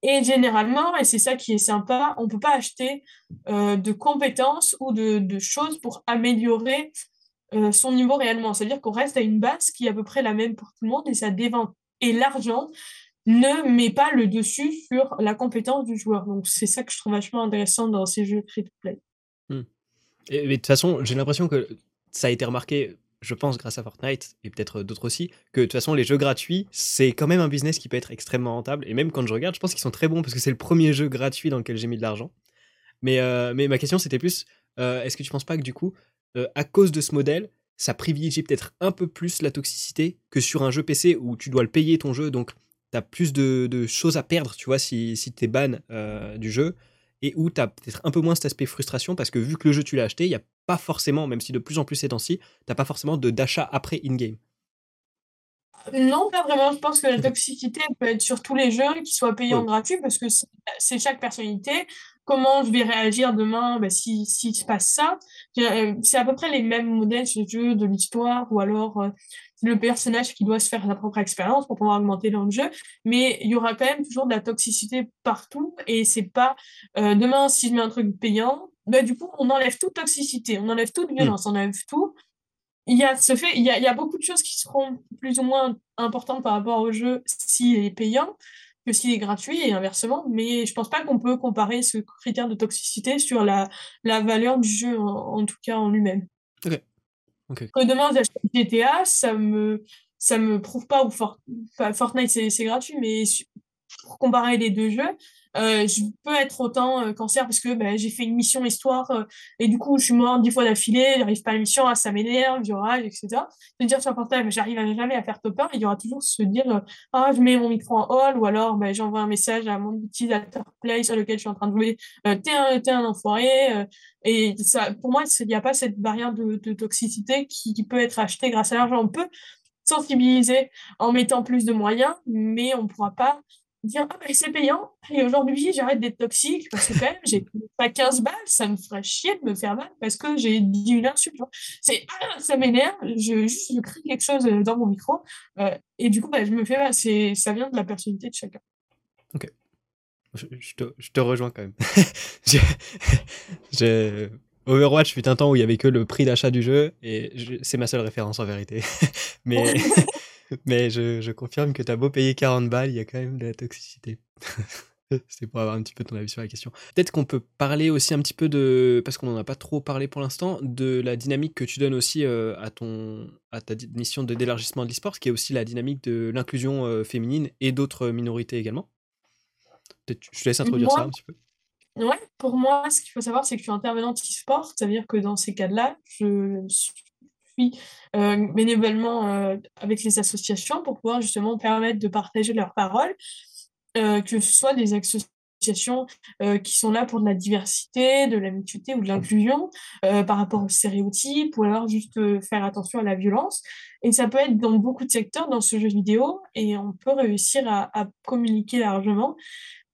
et généralement, et c'est ça qui est sympa, on ne peut pas acheter euh, de compétences ou de, de, choses pour améliorer euh, son niveau réellement. C'est-à-dire qu'on reste à une base qui est à peu près la même pour tout le monde et ça dévente. Et l'argent ne met pas le dessus sur la compétence du joueur. Donc c'est ça que je trouve vachement intéressant dans ces jeux free-to-play. Hmm. Et, de toute façon, j'ai l'impression que ça a été remarqué je pense, grâce à Fortnite et peut-être d'autres aussi, que de toute façon, les jeux gratuits, c'est quand même un business qui peut être extrêmement rentable. Et même quand je regarde, je pense qu'ils sont très bons parce que c'est le premier jeu gratuit dans lequel j'ai mis de l'argent. Mais, euh, ma question, c'était plus euh, est-ce que tu penses pas que du coup, euh, à cause de ce modèle, ça privilégie peut-être un peu plus la toxicité que sur un jeu PC où tu dois le payer ton jeu, donc as plus de, choses à perdre, tu vois, si, si tu es ban du jeu, et où tu as peut-être un peu moins cet aspect frustration, parce que vu que le jeu, tu l'as acheté, il n'y a pas forcément, même si de plus en plus ces temps-ci, tu pas forcément d'achat après in-game. Non, pas vraiment. Je pense que la toxicité peut être sur tous les jeux, qu'ils soient payants ou gratuits, parce que c'est chaque personnalité. Comment je vais réagir demain bah, si, si se passe ça. Euh, C'est à peu près les mêmes modèles le jeu, de l'histoire, ou alors euh, le personnage qui doit se faire sa propre expérience pour pouvoir augmenter dans le jeu. Mais il y aura quand même toujours de la toxicité partout, et c'est pas euh, demain si je mets un truc payant, bah, du coup on enlève toute toxicité, on enlève toute violence, on enlève tout. Il y a ce fait, il y a, il y a, beaucoup de choses qui seront plus ou moins importantes par rapport au jeu s'il est payant que s'il est gratuit et inversement, mais je pense pas qu'on peut comparer ce critère de toxicité sur la, la valeur du jeu en, tout cas en lui-même. Que demain j'achète GTA, ça me ça me prouve pas ou Fortnite c'est gratuit, mais pour comparer les deux jeux, euh, je peux être autant euh, cancer parce que bah, j'ai fait une mission histoire euh, et du coup je suis mort dix fois d'affilée, j'arrive pas à la mission, ah, ça m'énerve, du rage, etc. Se dire sur portable, j'arrive jamais à faire top 1, il y aura toujours se dire ah je mets mon micro en hall ou alors bah, j'envoie un message à mon utilisateur play sur lequel je suis en train de jouer, t'es un, un enfoiré et ça pour moi il n'y a pas cette barrière de, de toxicité qui, qui, peut être achetée grâce à l'argent. On peut sensibiliser en mettant plus de moyens, mais on ne pourra pas dire ah ben c'est payant. Et aujourd'hui j'arrête d'être toxique parce que quand même j'ai pas 15 balles. Ça me ferait chier de me faire mal parce que j'ai dit une insulte c'est ah, ça m'énerve. Je juste je crie quelque chose dans mon micro. Euh, et du coup bah, je me fais mal. C'est ça vient de la personnalité de chacun. Ok. Je, te, je te, rejoins quand même. *laughs* J'ai *laughs* Overwatch fut un temps où il y avait que le prix d'achat du jeu et c'est ma seule référence en vérité. *laughs* Mais Mais je, confirme que tu as beau payer 40 balles, il y a quand même de la toxicité. *laughs* C'est pour avoir un petit peu ton avis sur la question. Peut-être qu'on peut parler aussi un petit peu de, parce qu'on n'en a pas trop parlé pour l'instant, de la dynamique que tu donnes aussi euh, à, ton, à ta mission de d'élargissement de l'e-sport, qui est aussi la dynamique de l'inclusion euh, féminine et d'autres minorités également. Peut-être je te laisse introduire ça un petit peu. Ouais, pour moi, ce qu'il faut savoir, c'est que je suis intervenante e-sport, c'est-à-dire que dans ces cas-là, je euh, bénévolement euh, avec les associations pour pouvoir justement permettre de partager leurs paroles, euh, que ce soit des associations qui sont là pour de la diversité, de la mixité ou de l'inclusion par rapport aux stéréotypes ou alors juste faire attention à la violence. Et ça peut être dans beaucoup de secteurs dans ce jeu vidéo et on peut réussir à, communiquer largement.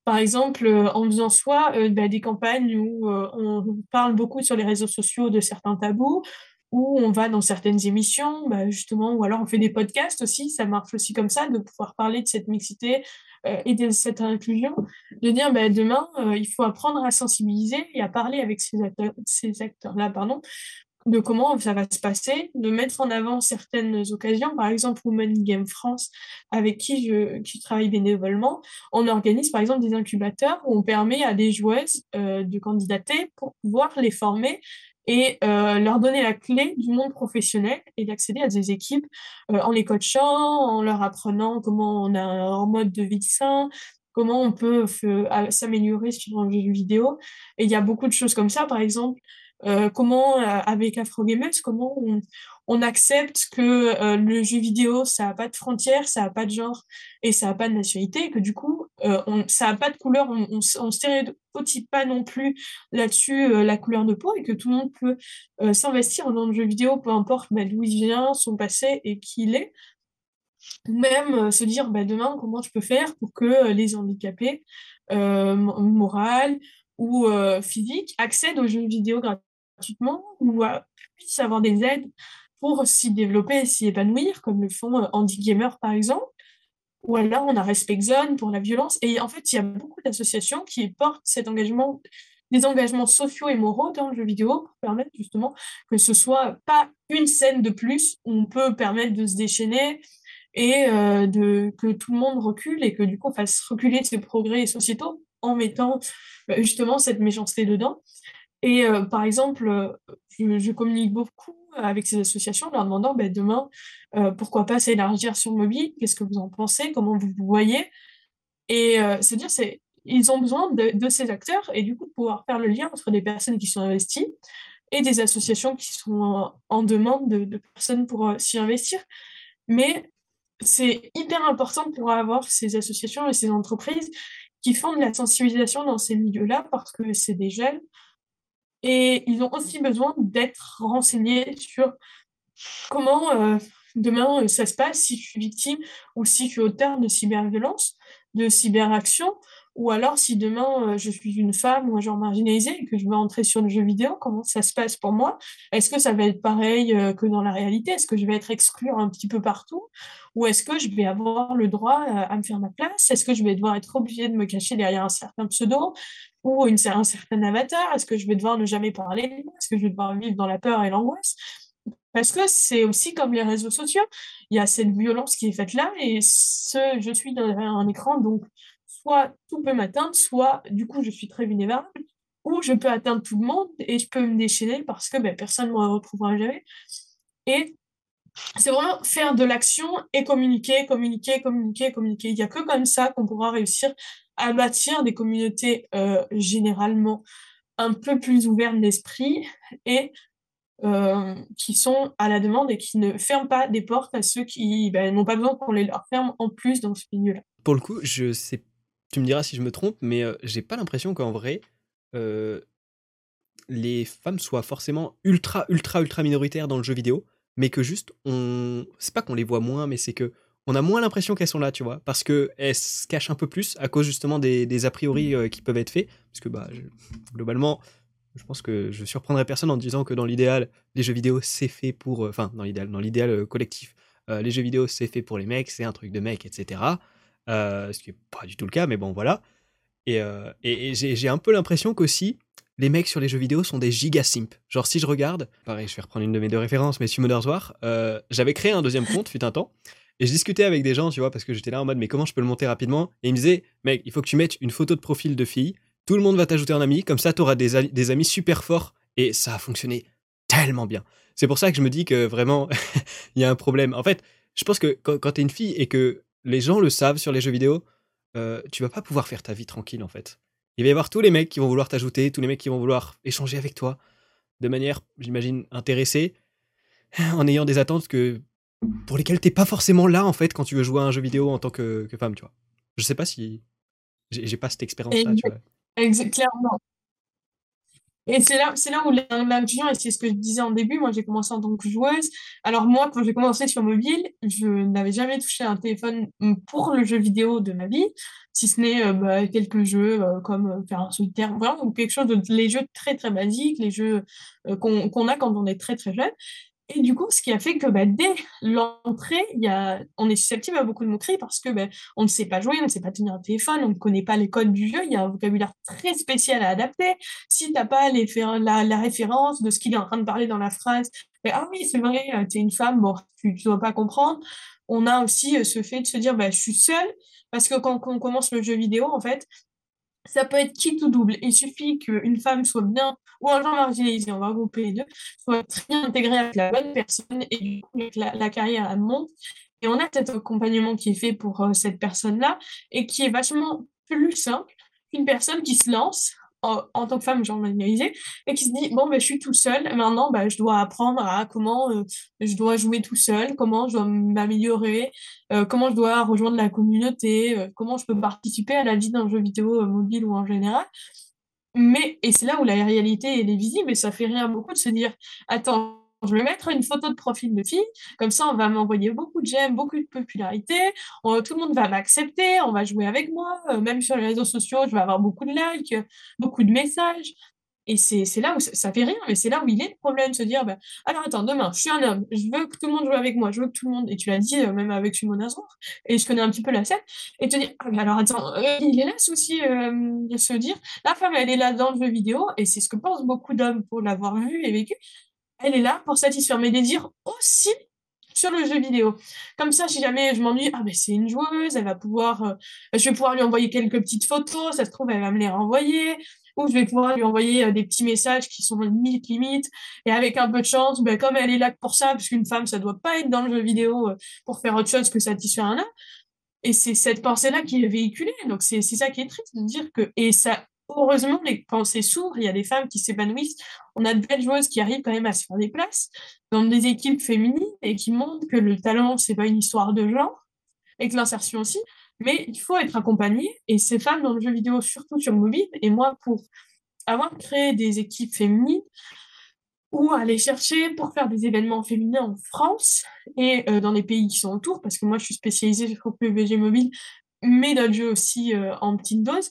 Par exemple, en faisant soit bah, des campagnes où on parle beaucoup sur les réseaux sociaux de certains tabous, ou on va dans certaines émissions, bah, justement, ou alors on fait des podcasts aussi, ça marche aussi comme ça, de pouvoir parler de cette mixité euh, et de cette inclusion, de dire bah, demain, euh, il faut apprendre à sensibiliser et à parler avec ces, acteurs, ces acteurs-là, de comment ça va se passer, de mettre en avant certaines occasions, par exemple Women Game France, avec qui je travaille bénévolement, on organise par exemple des incubateurs où on permet à des joueuses euh, de candidater pour pouvoir les former et euh, leur donner la clé du monde professionnel et d'accéder à des équipes euh, en les coachant, en leur apprenant comment on a un mode de vie sain, comment on peut s'améliorer sur un jeu vidéo. Et il y a beaucoup de choses comme ça, par exemple, euh, comment, avec Afro Gamers, comment on, accepte que euh, le jeu vidéo, ça n'a pas de frontières, ça n'a pas de genre et ça n'a pas de nationalité, et que du coup, euh, ça n'a pas de couleur, on ne stéréotype pas non plus là-dessus euh, la couleur de peau, et que tout le monde peut s'investir dans le jeu vidéo, peu importe bah, d'où il vient, son passé et qui il est. Même se dire bah, demain, comment je peux faire pour que les handicapés, moral ou physiques, accèdent aux jeux vidéo gratuitement ou puissent avoir des aides pour s'y développer et s'y épanouir, comme le font euh, Andy Gamer par exemple. Ou alors on a Respect Zone pour la violence. Et en fait, il y a beaucoup d'associations qui portent cet engagement, des engagements sociaux et moraux dans le jeu vidéo pour permettre justement que ce soit pas une scène de plus où on peut permettre de se déchaîner et euh, de, que tout le monde recule et que du coup on fasse reculer ces progrès sociétaux en mettant bah, justement cette méchanceté dedans. Et euh, par exemple, je, communique beaucoup avec ces associations, en leur demandant ben, demain, euh, pourquoi pas s'élargir sur mobile, qu'est-ce que vous en pensez, comment vous voyez? Et euh, se dire, c'est, ils ont besoin de, ces acteurs et du coup de pouvoir faire le lien entre des personnes qui sont investies et des associations qui sont en, demande de, personnes pour euh, s'y investir. Mais c'est hyper important pour avoir ces associations et ces entreprises qui font de la sensibilisation dans ces milieux-là parce que c'est des jeunes et ils ont aussi besoin d'être renseignés sur comment euh, demain euh, ça se passe si je suis victime ou si je suis auteur de cyberviolence, de cyberaction, ou alors si demain euh, je suis une femme ou un genre marginalisé et que je veux entrer sur le jeu vidéo, comment ça se passe pour moi? Est-ce que ça va être pareil que dans la réalité? Est-ce que je vais être exclue un petit peu partout? Ou est-ce que je vais avoir le droit à me faire ma place? Est-ce que je vais devoir être obligée de me cacher derrière un certain pseudo ou une, un certain avatar? Est-ce que je vais devoir ne jamais parler? Est-ce que je vais devoir vivre dans la peur et l'angoisse? Parce que c'est aussi comme les réseaux sociaux, il y a cette violence qui est faite là, et ce, je suis derrière un écran, donc soit tout peut m'atteindre, soit du coup je suis très vulnérable, ou je peux atteindre tout le monde et je peux me déchaîner parce que ben, personne ne me retrouvera jamais. Et c'est vraiment faire de l'action et communiquer, communiquer, communiquer, communiquer. Il n'y a que comme ça qu'on pourra réussir à bâtir des communautés euh, généralement un peu plus ouvertes d'esprit et euh, qui sont à la demande et qui ne ferment pas des portes à ceux qui ben, n'ont pas besoin qu'on les leur ferme en plus dans ce milieu-là. Pour le coup, je sais, tu me diras si je me trompe, mais euh, j'ai pas l'impression qu'en vrai, euh, les femmes soient forcément ultra, ultra, ultra minoritaires dans le jeu vidéo, mais que juste, on. C'est pas qu'on les voit moins, mais c'est que on a moins l'impression qu'elles sont là, tu vois, parce qu'elles se cachent un peu plus à cause justement des, des a priori qui peuvent être faits, parce que bah, globalement, je pense que je surprendrai personne en disant que dans l'idéal, les jeux vidéo, c'est fait pour. Euh, enfin, dans l'idéal, dans l'idéal euh, collectif, euh, les jeux vidéo, c'est fait pour les mecs, c'est un truc de mecs, etc. ce qui n'est pas du tout le cas, mais bon, voilà. Et, et, j'ai un peu l'impression qu'aussi, les mecs sur les jeux vidéo sont des giga simp. Genre, si je regarde, pareil, je vais reprendre une de mes deux références, mais sur Mother's War, j'avais créé un deuxième compte, fut un temps, et je discutais avec des gens, tu vois, parce que j'étais là en mode, mais comment je peux le monter rapidement? Et ils me disaient, mec, il faut que tu mettes une photo de profil de fille tout le monde va t'ajouter en ami, comme ça tu auras des, des, amis super forts, et ça a fonctionné tellement bien. C'est pour ça que je me dis que vraiment, *laughs* il y a un problème. En fait, je pense que quand, quand tu es une fille et que les gens le savent sur les jeux vidéo, euh, tu vas pas pouvoir faire ta vie tranquille en fait. Il va y avoir tous les mecs qui vont vouloir t'ajouter, tous les mecs qui vont vouloir échanger avec toi de manière, j'imagine, intéressée, *laughs* en ayant des attentes que pour lesquelles t'es pas forcément là en fait quand tu veux jouer à un jeu vidéo en tant que, femme, tu vois. Je sais pas si j'ai pas cette expérience là, tu vois clairement. Et c'est là, c'est là où l'inclusion, et c'est ce que je disais en début, moi j'ai commencé en tant que joueuse. Alors moi, quand j'ai commencé sur mobile, je n'avais jamais touché un téléphone pour le jeu vidéo de ma vie, si ce n'est euh, bah, quelques jeux euh, comme euh, faire un solitaire, vraiment, ou quelque chose de les jeux très très basiques, les jeux qu'on qu'on a quand on est très très jeune. Et du coup, ce qui a fait que bah, dès l'entrée, y a... on est susceptible à beaucoup de moqueries parce que bah, on ne sait pas jouer, on ne sait pas tenir un téléphone, on ne connaît pas les codes du jeu, il y a un vocabulaire très spécial à adapter. Si tu n'as pas les... la, la, référence de ce qu'il est en train de parler dans la phrase, ah oui, c'est vrai, euh, tu es une femme, bon, tu ne dois pas comprendre. On a aussi euh, ce fait de se dire, bah, je suis seule, parce que quand on commence le jeu vidéo, en fait, ça peut être qui tout double. Il suffit qu'une femme soit bien, ou un genre marginalisé, on va regrouper les deux, soit très intégrée avec la bonne personne et du coup, la, la carrière elle monte. Et on a cet accompagnement qui est fait pour euh, cette personne-là et qui est vachement plus simple qu'une personne qui se lance en, tant que femme genre marginalisée et qui se dit bon ben je suis tout seul maintenant ben, je dois apprendre à comment euh, je dois jouer tout seul comment je dois m'améliorer euh, comment je dois rejoindre la communauté euh, comment je peux participer à la vie d'un jeu vidéo mobile ou en général. Mais et c'est là où la réalité elle est visible et ça fait rire beaucoup de se dire attends je vais mettre une photo de profil de fille, comme ça on va m'envoyer beaucoup de j'aime, beaucoup de popularité, tout le monde va m'accepter, on va jouer avec moi, euh, même sur les réseaux sociaux, je vais avoir beaucoup de likes, beaucoup de messages. Et c'est là où ça, fait rire, mais c'est là où il est le problème, se dire, bah, alors attends, demain, je suis un homme, je veux que tout le monde joue avec moi, je veux que tout le monde, et tu l'as dit euh, même avec Simon Azor, et je connais un petit peu la scène, et te dire, ah, alors attends, euh, il est là aussi de se dire, la femme, elle est là dans le jeu vidéo, et c'est ce que pensent beaucoup d'hommes pour l'avoir vu et vécu, elle est là pour satisfaire mes désirs aussi sur le jeu vidéo. Comme ça, si jamais je m'ennuie, ah ben c'est une joueuse, elle va pouvoir, euh, je vais pouvoir lui envoyer quelques petites photos, ça se trouve elle va me les renvoyer, ou je vais pouvoir lui envoyer euh, des petits messages qui sont limite limite, et avec un peu de chance, ben comme elle est là pour ça, parce qu'une femme ça doit pas être dans le jeu vidéo euh, pour faire autre chose que satisfaire un homme. Et c'est cette pensée-là qui est véhiculée. Donc c'est ça qui est triste de dire que et ça heureusement, quand c'est sourd, il y a des femmes qui s'épanouissent. On a de belles joueuses qui arrivent quand même à se faire des places dans des équipes féminines et qui montrent que le talent, c'est pas une histoire de genre, et que l'insertion aussi, mais il faut être accompagné, et ces femmes dans le jeu vidéo, surtout sur mobile, et moi, pour avoir créé des équipes féminines, ou aller chercher pour faire des événements féminins en France et euh, dans les pays qui sont autour, parce que moi je suis spécialisée sur PUBG mobile, mais dans le aussi euh, en petite dose.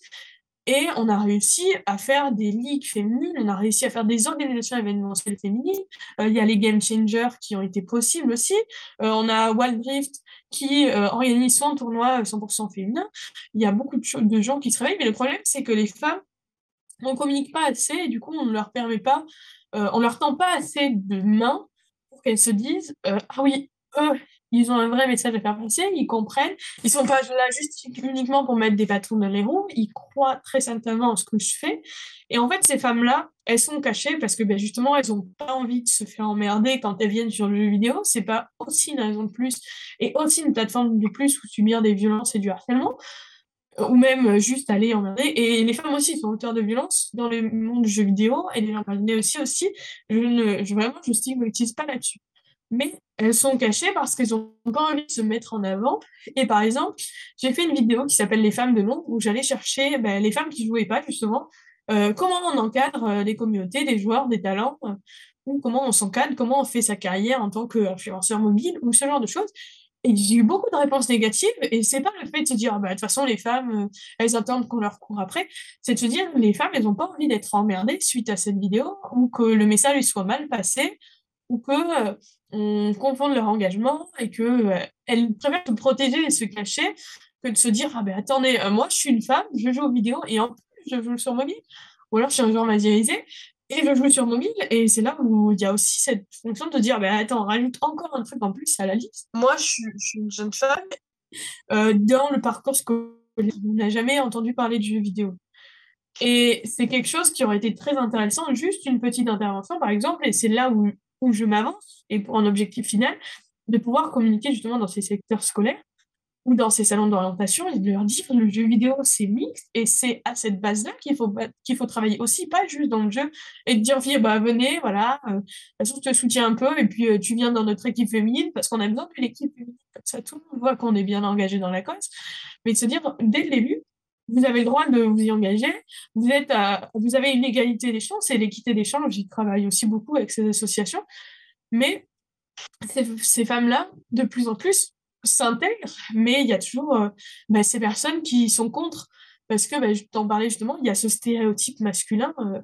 Et on a réussi à faire des ligues féminines, on a réussi à faire des organisations événementielles féminines. Euh, il y a les Game Changers qui ont été possibles aussi. on a Wild Rift qui organise son tournoi 100% féminin. Il y a beaucoup de, gens qui se réveillent, mais le problème c'est que les femmes, on communique pas assez du coup on ne leur permet pas euh, on leur tend pas assez de mains pour qu'elles se disent euh, ah oui eux ils ont un vrai message à faire passer ils comprennent. Ils sont pas là juste uniquement pour mettre des bâtons dans les roues ils croient très certainement en ce que je fais. Et en fait ces femmes là elles sont cachées parce que ben, justement elles ont pas envie de se faire emmerder quand elles viennent sur le jeu vidéo. C'est pas aussi une raison de plus et aussi une plateforme de plus où subir des violences et du harcèlement ou même juste aller en Et les femmes aussi sont auteurs de violence dans le monde du jeu vidéo et les gens aussi aussi. Je ne, je, vraiment, je stigmatise pas là-dessus. Mais elles sont cachées parce qu'elles ont pas envie de se mettre en avant. Et par exemple, j'ai fait une vidéo qui s'appelle Les femmes de l'ombre où j'allais chercher ben, les femmes qui jouaient pas justement euh, comment on encadre euh, les communautés, des joueurs, des talents, ou comment on s'encadre, comment on fait sa carrière en tant qu'influenceur mobile, ou ce genre de choses. Et j'ai eu beaucoup de réponses négatives, et c'est pas le fait de se dire, bah, de toute façon, les femmes, euh, elles attendent qu'on leur court après, c'est de se dire, les femmes, elles n'ont pas envie d'être emmerdées suite à cette vidéo, ou que le message soit mal passé, ou que euh, on confonde leur engagement, et que euh, elles préfèrent se protéger et se cacher, que de se dire, ah ben attendez, moi je suis une femme, je joue aux vidéos, et en plus je joue sur mobile, ou alors je suis un joueur marginalisé, et je joue sur mobile, et c'est là où il y a aussi cette fonction de dire, bah, attends, rajoute encore un truc en plus à la liste. Moi, je suis, une jeune femme. Euh, dans le parcours scolaire, on n'a jamais entendu parler de jeux vidéo. Et c'est quelque chose qui aurait été très intéressant, juste une petite intervention, par exemple, et c'est là où, où je m'avance, et pour un objectif final, de pouvoir communiquer justement dans ces secteurs scolaires ou dans ces salons d'orientation. Et de leur dire le jeu vidéo c'est mixte et c'est à cette base-là qu'il faut qu'il faut travailler aussi pas juste dans le jeu et de dire bah venez voilà euh, je te soutiens un peu et puis euh, tu viens dans notre équipe féminine parce qu'on a besoin de l'équipe féminine comme ça tout le monde voit qu'on est bien engagé dans la cause. Mais de se dire dès le début vous avez le droit de vous y engager. Vous êtes vous avez une égalité des chances et l'équité des chances. J'y travaille aussi beaucoup avec ces associations. Mais ces, femmes-là, de plus en plus, s'intègrent, mais il y a toujours euh, bah, ces personnes qui sont contre, parce que bah, je t'en parlais justement, il y a ce stéréotype masculin euh,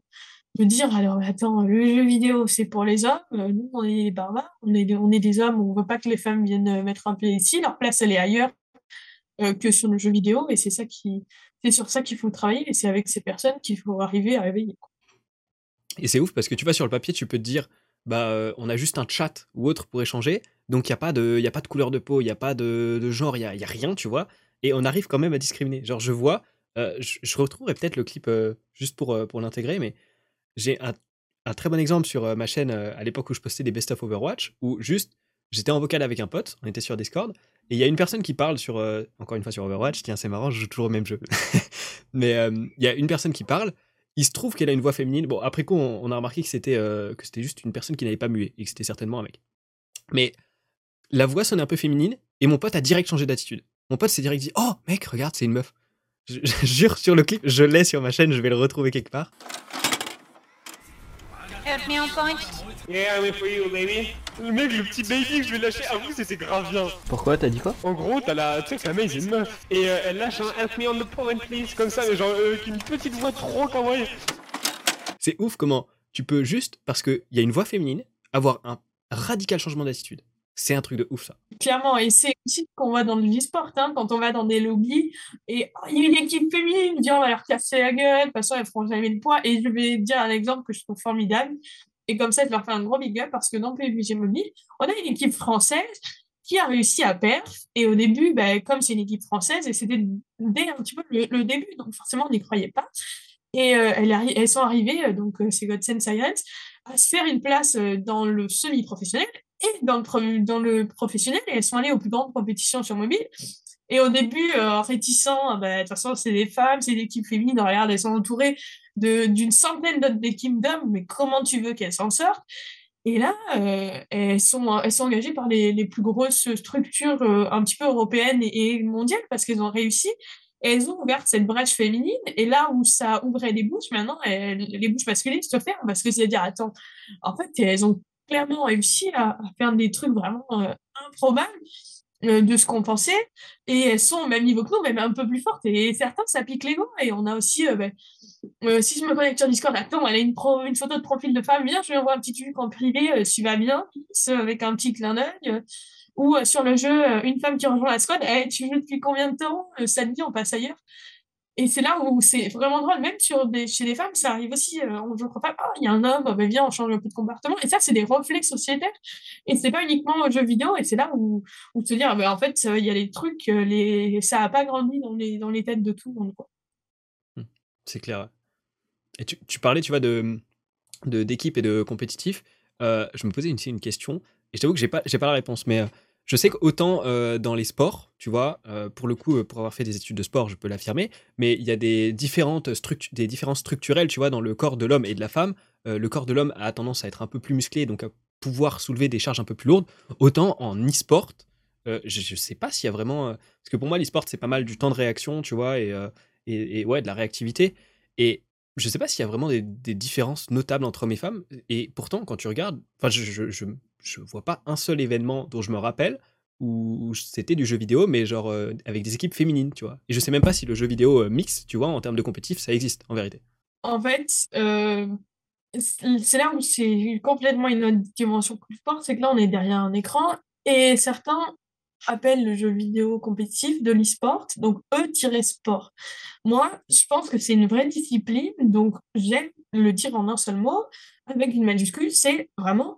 de dire alors attends, le jeu vidéo c'est pour les hommes, euh, nous on est des barbares, on est, on est des hommes, on veut pas que les femmes viennent mettre un pied ici, leur place elle est ailleurs que sur le jeu vidéo, et c'est ça qui, c'est sur ça qu'il faut travailler, et c'est avec ces personnes qu'il faut arriver à réveiller. Et c'est ouf parce que tu vas sur le papier, tu peux te dire bah on a juste un chat ou autre pour échanger, donc il n'y a, pas de, y a pas de couleur de peau, il n'y a pas de, genre, il n'y a, y a, rien, tu vois. Et on arrive quand même à discriminer. Genre, je vois, euh, je, retrouverai peut-être le clip euh, juste pour, euh, pour l'intégrer, mais j'ai un, un, très bon exemple sur ma chaîne à l'époque où je postais des best-of Overwatch, où juste, j'étais en vocal avec un pote, on était sur Discord, et il y a une personne qui parle sur, encore une fois sur Overwatch, tiens, c'est marrant, je joue toujours au même jeu. *laughs* mais il y a une personne qui parle, il se trouve qu'elle a une voix féminine. Bon, après coup, on, a remarqué que c'était c'était juste une personne qui n'avait pas mué, et que c'était certainement un mec. Mais la voix sonnait un peu féminine et mon pote a direct changé d'attitude. Mon pote s'est direct dit Oh mec, regarde, c'est une meuf. Je, jure sur le clip, je l'ai sur ma chaîne, je vais le retrouver quelque part. Yeah, I'm for you, baby. Le mec, le petit baby que je vais lâcher, vous, c'était grave bien. Pourquoi T'as dit quoi En gros, t'as la. Tu sais que sa c'est une meuf. Et euh, elle lâche un Help me on the point, please. Comme ça, mais genre, euh, avec une petite voix trop kawaii. C'est ouf comment tu peux juste, parce qu'il y a une voix féminine, avoir un radical changement d'attitude. C'est un truc de ouf, ça. Clairement, et c'est aussi qu'on va dans le e-sport, hein, quand on va dans des lobbies, et oh, il y a une équipe féminine, on va leur casser la gueule, de toute façon, elles feront jamais le poids, et je vais dire un exemple que je trouve formidable, et comme ça, je leur fais un gros big up, parce que dans PUBG Mobile, on a une équipe française qui a réussi à perdre, et au début, ben, comme c'est une équipe française, et c'était dès un petit peu le, début, donc forcément, on n'y croyait pas, et euh, elles, elles, sont arrivées, euh, donc euh, c'est Godsen Sirens, à se faire une place dans le semi-professionnel. Et dans le, dans le professionnel, et elles sont allées aux plus grandes compétitions sur mobile. Et au début, euh, réticents, bah, de toute façon, c'est des femmes, c'est l'équipe féminine, regarde, elles sont entourées d'une centaine d'autres équipes d'hommes, mais comment tu veux qu'elles s'en sortent? Et là, euh, elles, sont, elles sont engagées par les, les plus grosses structures euh, un petit peu européennes et, mondiales parce qu'elles ont réussi. Elles ont ouvert cette brèche féminine. Et là où ça ouvrait les bouches, maintenant, les bouches masculines se ferment parce que c'est à dire, attends, en fait, elles ont clairement réussi à, faire des trucs vraiment euh, improbables euh, de ce qu'on pensait. Et elles sont au même niveau que nous, même un peu plus fortes. Et certains, ça pique gants. Et on a aussi, euh, ben, euh, si je me connecte sur Discord, attends, elle a une, photo de profil de femme, viens, je lui envoie un petit truc en privé, euh, tu vas bien, avec un petit clin d'œil. euh, ou euh, sur le jeu, euh, une femme qui rejoint la squad, Eh, tu joues depuis combien de temps Euh, dit, on passe ailleurs? Et c'est là où c'est vraiment drôle, même sur des, chez les femmes, ça arrive aussi. Euh, on joue contre femme, oh, il y a un homme, ben viens, on change un peu de comportement. Et ça, c'est des reflets sociétaires. Et c'est pas uniquement aux jeux vidéo. Et c'est là où, où se dire, ben, en fait, euh, il y a des trucs, euh, les... ça a pas grandi dans les, dans les têtes de tout le monde. quoi. C'est clair. Et tu, tu parlais, tu vois, de d'équipe et de compétitif. Euh, je me posais une, une question et je t'avoue que j'ai pas pas la réponse, mais je sais qu'autant euh, dans les sports, tu vois, euh, pour le coup, euh, pour avoir fait des études de sport, je peux l'affirmer, mais il y a des différentes des différences structurelles, tu vois, dans le corps de l'homme et de la femme. Le corps de l'homme a tendance à être un peu plus musclé, donc à pouvoir soulever des charges un peu plus lourdes. Autant en e-sport, je, je sais pas s'il y a vraiment. parce que pour moi, l'e-sport, c'est pas mal du temps de réaction, tu vois, et, et, ouais, de la réactivité. Et je sais pas s'il y a vraiment des, différences notables entre hommes et femmes. Et pourtant, quand tu regardes, enfin, je, je, je vois pas un seul événement dont je me rappelle où c'était du jeu vidéo, mais genre euh, avec des équipes féminines, tu vois. Et je sais même pas si le jeu vidéo euh, mix, tu vois, en termes de compétitif, ça existe en vérité. En fait, euh, c'est là où c'est complètement une autre dimension plus forte, c'est que là, on est derrière un écran et certains appellent le jeu vidéo compétitif de l'e-sport, donc E-sport. Moi, je pense que c'est une vraie discipline, donc j'aime le dire en un seul mot, avec une majuscule, c'est vraiment,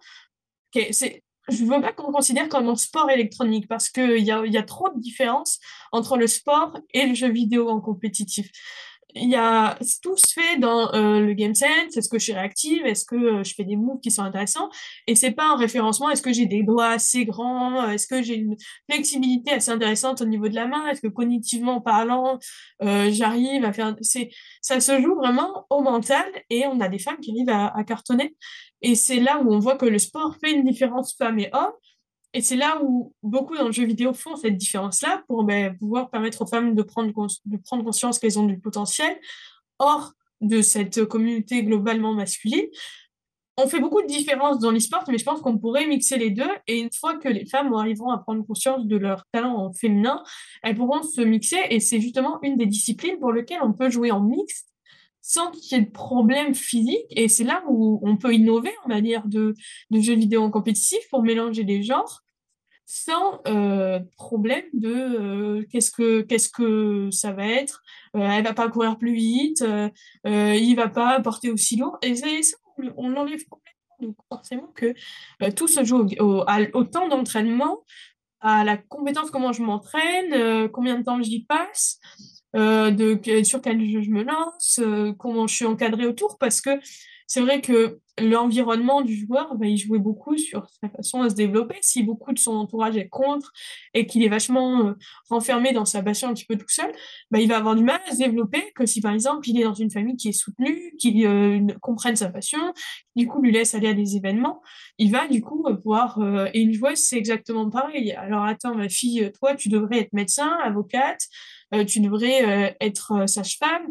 ok, c'est, je veux pas qu'on considère comme un sport électronique parce qu'il y a, y a trop de différences entre le sport et le jeu vidéo en compétitif il y a tout se fait dans euh, le game sense. Est-ce que je suis réactive Est-ce que euh, je fais des moves qui sont intéressants Et c'est pas un référencement. Est-ce que j'ai des doigts assez grands Est-ce que j'ai une flexibilité assez intéressante au niveau de la main Est-ce que cognitivement parlant, euh, j'arrive à faire C'est ça se joue vraiment au mental et on a des femmes qui arrivent à, à cartonner. Et c'est là où on voit que le sport fait une différence femmes et hommes. Et c'est là où beaucoup dans le jeu vidéo font cette différence-là pour ben, pouvoir permettre aux femmes de prendre, conscience qu'elles ont du potentiel hors de cette communauté globalement masculine. On fait beaucoup de différences dans l'e-sport, mais je pense qu'on pourrait mixer les deux. Et une fois que les femmes arriveront à prendre conscience de leur talent en féminin, elles pourront se mixer. Et c'est justement une des disciplines pour lesquelles on peut jouer en mixte sans qu'il y ait de problème physique. Et c'est là où on peut innover en manière de, de jeux vidéo en compétitif pour mélanger les genres sans euh, problème de euh, qu'est-ce que qu'est-ce que ça va être euh, elle va pas courir plus vite euh, il va pas porter aussi lourd. Et ça on, l'enlève complètement. Donc forcément que tout se joue au, au, au temps d'entraînement à la compétence comment je m'entraîne combien de temps j'y passe euh, de sur quel jeu je me lance euh, comment je suis encadrée autour parce que c'est vrai que l'environnement du joueur, bah, il jouait beaucoup sur sa façon de se développer. Si beaucoup de son entourage est contre et qu'il est vachement euh, renfermé dans sa passion un petit peu tout seul, bah, il va avoir du mal à se développer que si par exemple il est dans une famille qui est soutenue, qui euh, comprenne sa passion, du coup lui laisse aller à des événements, il va du coup euh, pouvoir... euh, et une joueuse, c'est exactement pareil. Alors attends, ma fille, toi, tu devrais être médecin, avocate, euh, tu devrais euh, être euh, sage-femme,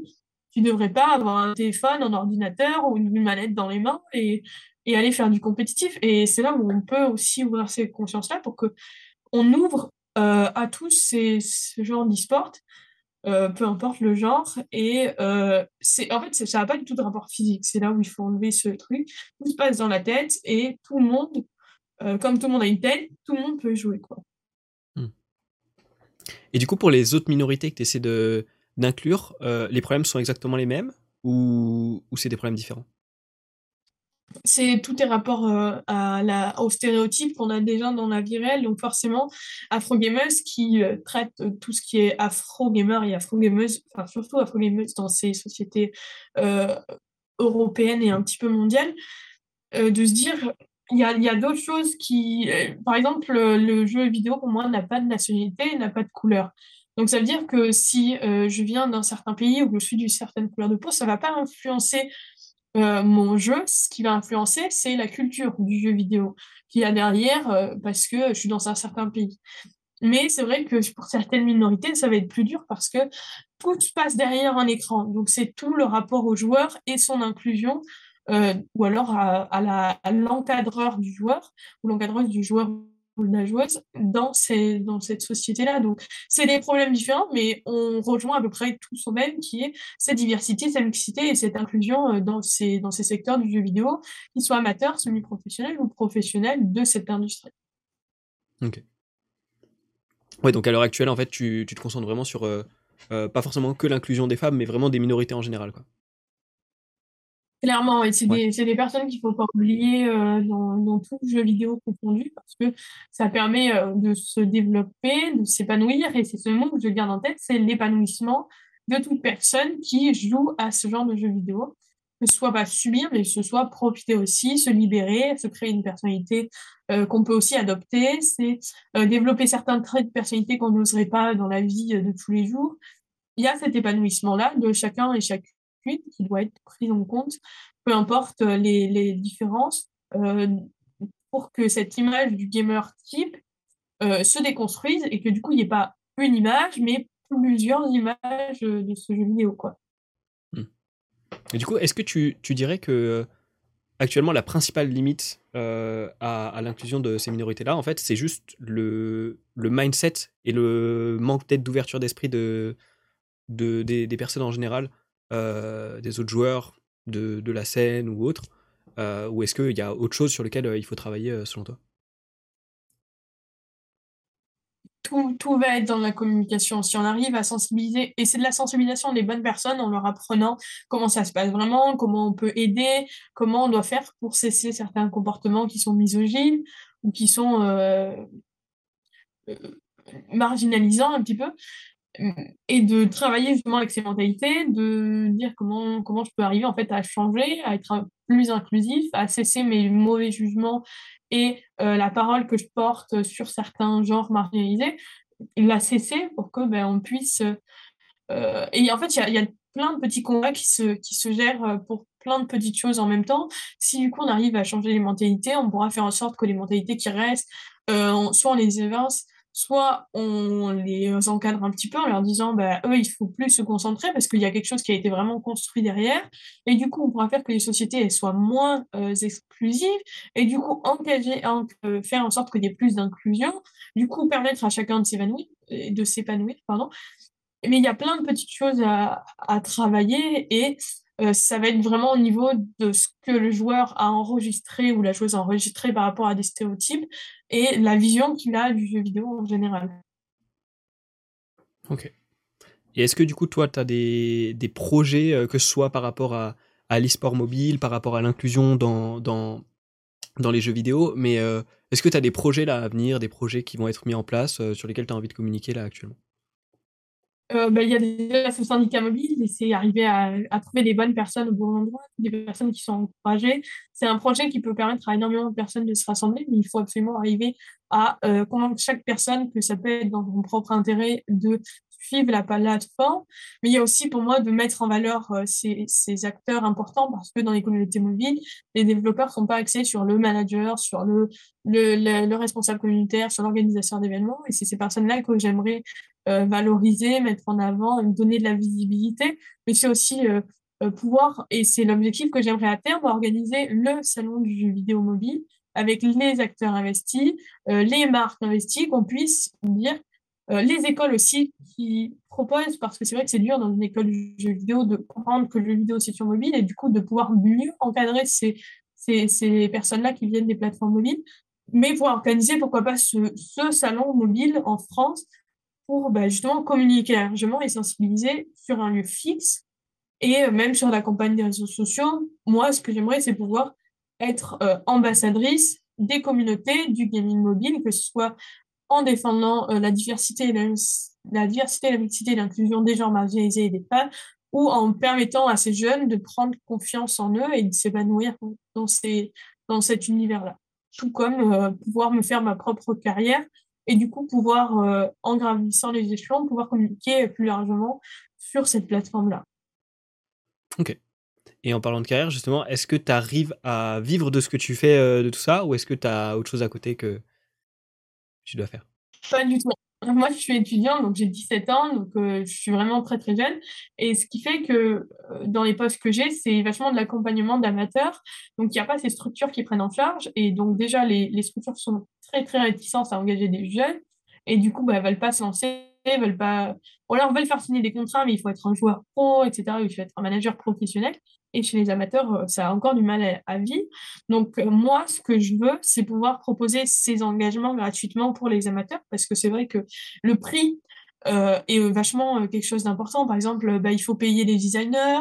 tu devrais pas avoir un téléphone, un ordinateur ou une manette dans les mains et, aller faire du compétitif. Et c'est là où on peut aussi ouvrir ces consciences-là pour que on ouvre euh, à tous ces, ce genre d'e-sport, euh, peu importe le genre. Et euh, en fait, ça n'a pas du tout de rapport physique. C'est là où il faut enlever ce truc. Tout se passe dans la tête et tout le monde, euh, comme tout le monde a une tête, tout le monde peut jouer, quoi. Et du coup, pour les autres minorités que tu essaies d'inclure, euh, les problèmes sont exactement les mêmes ou, ou c'est des problèmes différents? C'est tout est rapport euh, à la, au stéréotype qu'on a déjà dans la vie réelle. Donc forcément, Afro-Gameuse qui euh, traite tout ce qui est Afro-Gamer et Afro-Gameuse, enfin surtout Afro-Gameuse dans ces sociétés européennes et un petit peu mondiales, de se dire, il y a, y a d'autres choses qui... euh, par exemple, le, jeu vidéo, pour moi, n'a pas de nationalité, n'a pas de couleur. Donc ça veut dire que si euh, je viens d'un certain pays ou que je suis d'une certaine couleur de peau, ça va pas influencer mon jeu, ce qui va influencer, c'est la culture du jeu vidéo qu'il y a derrière parce que je suis dans un certain pays. Mais c'est vrai que pour certaines minorités, ça va être plus dur parce que tout se passe derrière un écran. Donc c'est tout le rapport au joueur et son inclusion, euh, ou alors à, l'encadreur du joueur ou l'encadreuse du joueur ou de la joueuse dans, cette société-là. Donc c'est des problèmes différents, mais on rejoint à peu près tous au même, qui est cette diversité, cette mixité et cette inclusion euh, dans ces, secteurs du jeu vidéo, qu'ils soient amateurs, semi-professionnels ou professionnels de cette industrie. Ok. Ouais, donc à l'heure actuelle, en fait, tu, te concentres vraiment sur euh, pas forcément que l'inclusion des femmes, mais vraiment des minorités en général, quoi. Clairement, c'est des, des, personnes qu'il ne faut pas oublier euh, dans, dans, tout jeu vidéo confondu, parce que ça permet de se développer, de s'épanouir, et c'est ce mot que je garde en tête, c'est l'épanouissement de toute personne qui joue à ce genre de jeu vidéo. Que ce soit pas subir, mais que ce soit profiter aussi, se libérer, se créer une personnalité euh, qu'on peut aussi adopter, c'est euh, développer certains traits de personnalité qu'on n'oserait pas dans la vie euh, de tous les jours. Il y a cet épanouissement-là de chacun et chacune qui doit être pris en compte, peu importe les, les différences, pour que cette image du gamer type se déconstruise et que du coup, il n'y ait pas une image, mais plusieurs images de ce jeu vidéo. Du coup, est-ce que tu, dirais que euh, actuellement la principale limite euh, à, l'inclusion de ces minorités-là, en fait, c'est juste le, mindset et le manque d'ouverture d'esprit de, de, des, personnes en général, euh, des autres joueurs de, de, la scène ou autres Ou est-ce qu'il y a autre chose sur lequel il faut travailler selon toi? Tout, va être dans la communication. Si on arrive à sensibiliser, et c'est de la sensibilisation des bonnes personnes en leur apprenant comment ça se passe vraiment, comment on peut aider, comment on doit faire pour cesser certains comportements qui sont misogynes ou qui sont euh, euh, marginalisants un petit peu, et de travailler justement avec ces mentalités, de dire comment, comment je peux arriver en fait à changer, à être plus inclusif, à cesser mes mauvais jugements et euh, la parole que je porte sur certains genres marginalisés, la cesser pour que ben, on puisse. Euh, et en fait, il y, a, plein de petits combats qui se, qui se gèrent euh, pour plein de petites choses en même temps. Si du coup on arrive à changer les mentalités, on pourra faire en sorte que les mentalités qui restent, soit on les évince, soit on les encadre un petit peu en leur disant bah, eux il faut plus se concentrer parce qu'il y a quelque chose qui a été vraiment construit derrière. Et du coup on pourra faire que les sociétés soient moins euh, exclusives. Et du coup engager euh, faire en sorte qu'il y ait plus d'inclusion. Du coup permettre à chacun de s'épanouir de s'épanouir pardon. Mais il y a plein de petites choses à, à travailler et euh, ça va être vraiment au niveau de ce que le joueur a enregistré ou la joueuse a enregistré par rapport à des stéréotypes et la vision qu'il a du jeu vidéo en général. Ok. Et est-ce que du coup, toi, tu as des, projets, euh, que ce soit par rapport à, à l'e-sport mobile, par rapport à l'inclusion dans, les jeux vidéo, mais euh, est-ce que tu as des projets à venir, des projets qui vont être mis en place, sur lesquels tu as envie de communiquer là actuellement? Euh, bah, il y a déjà ce syndicat mobile c'est arriver à, trouver des bonnes personnes au bon endroit, des personnes qui sont encouragées. C'est un projet qui peut permettre à énormément de personnes de se rassembler, mais il faut absolument arriver à euh, convaincre chaque personne que ça peut être dans son propre intérêt de suivre la plateforme, mais il y a aussi pour moi de mettre en valeur euh, ces, ces, acteurs importants parce que dans les communautés mobiles, les développeurs sont pas axés sur le manager, sur le, le, le, responsable communautaire, sur l'organisation d'événements, et c'est ces personnes-là que j'aimerais valoriser, mettre en avant, donner de la visibilité, mais c'est aussi euh, pouvoir, et c'est l'objectif que j'aimerais à terme, organiser le salon du jeu vidéo mobile avec les acteurs investis, les marques investies, qu'on puisse dire euh, les écoles aussi qui proposent, parce que c'est vrai que c'est dur dans une école de jeux vidéo de comprendre que le jeu vidéo c'est sur mobile et du coup de pouvoir mieux encadrer ces, ces, ces personnes-là qui viennent des plateformes mobiles, mais pouvoir organiser pourquoi pas ce, ce salon mobile en France pour bah, justement communiquer largement et sensibiliser sur un lieu fixe et euh, même sur la campagne des réseaux sociaux. Moi, ce que j'aimerais, c'est pouvoir être euh, ambassadrice des communautés du gaming mobile, que ce soit en défendant euh, la diversité la, la diversité, la mixité et l'inclusion des gens marginalisés et des femmes, ou en permettant à ces jeunes de prendre confiance en eux et de s'épanouir dans, dans cet univers-là. Tout comme pouvoir me faire ma propre carrière et du coup pouvoir, euh, en gravissant les échelons, pouvoir communiquer plus largement sur cette plateforme-là. Ok. Et en parlant de carrière, justement, est-ce que tu arrives à vivre de ce que tu fais euh, de tout ça ou est-ce que tu as autre chose à côté que tu dois faire? Pas du tout. *laughs* Moi, je suis étudiante, donc j'ai 17 ans, donc euh, je suis vraiment très très jeune. Et ce qui fait que euh, dans les postes que j'ai, c'est vachement de l'accompagnement d'amateurs. Donc il n'y a pas ces structures qui prennent en charge. Et donc déjà, les, les structures sont très très réticentes à engager des jeunes. Et du coup, bah, elles ne veulent pas se lancer veulent pas. Alors, on veut faire signer des contrats, mais il faut être un joueur pro, etc. Il faut être un manager professionnel. Et chez les amateurs, euh, ça a encore du mal à, vivre. Donc, euh, moi, ce que je veux, c'est pouvoir proposer ces engagements gratuitement pour les amateurs, parce que c'est vrai que le prix est vachement quelque chose d'important. Par exemple, bah, il faut payer les designers,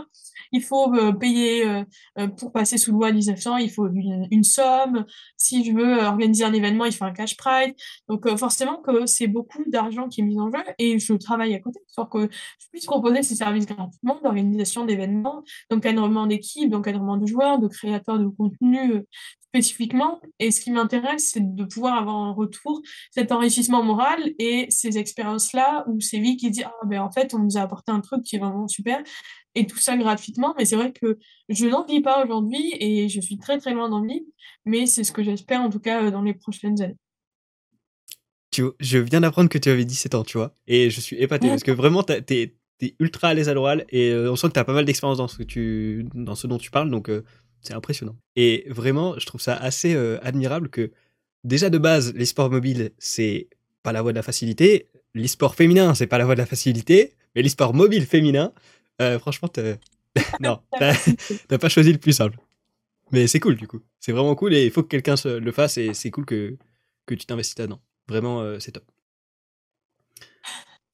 il faut euh, payer euh, euh, pour passer sous loi 1900, il faut une, somme. Si je veux organiser un événement, il faut un cash prize. Donc forcément que c'est beaucoup d'argent qui est mis en jeu et je travaille à côté pour que je puisse proposer ces services gratuitement d'organisation d'événements, d'encadrement d'équipe, d'encadrement de joueurs, de créateurs de contenu spécifiquement. Et ce qui m'intéresse, c'est de pouvoir avoir en retour cet enrichissement moral et ces expériences-là ou ces vies qui disent Ah, ben en fait, on nous a apporté un truc qui est vraiment super et tout ça gratuitement. Mais c'est vrai que je n'en vis pas aujourd'hui et je suis très très loin d'en mais c'est ce que j'espère en tout cas euh, dans les prochaines années. Tu, je viens d'apprendre que tu avais 17 ans, tu vois, et je suis épaté parce que vraiment, tu es, ultra à l'aise à l'oral et euh, on sent que tu as pas mal d'expérience dans, ce dans ce dont tu parles, donc euh, c'est impressionnant. Et vraiment, je trouve ça assez admirable que déjà de base, les sports mobiles, c'est pas la voie de la facilité, l'e-sport féminin, c'est pas la voie de la facilité, mais l'e-sport mobile féminin, euh, franchement, *laughs* non, *laughs* *laughs* t'as pas choisi le plus simple. Mais c'est cool du coup. C'est vraiment cool et il faut que quelqu'un le fasse et c'est cool que, que tu t'investis là-dedans. Vraiment, euh, c'est top.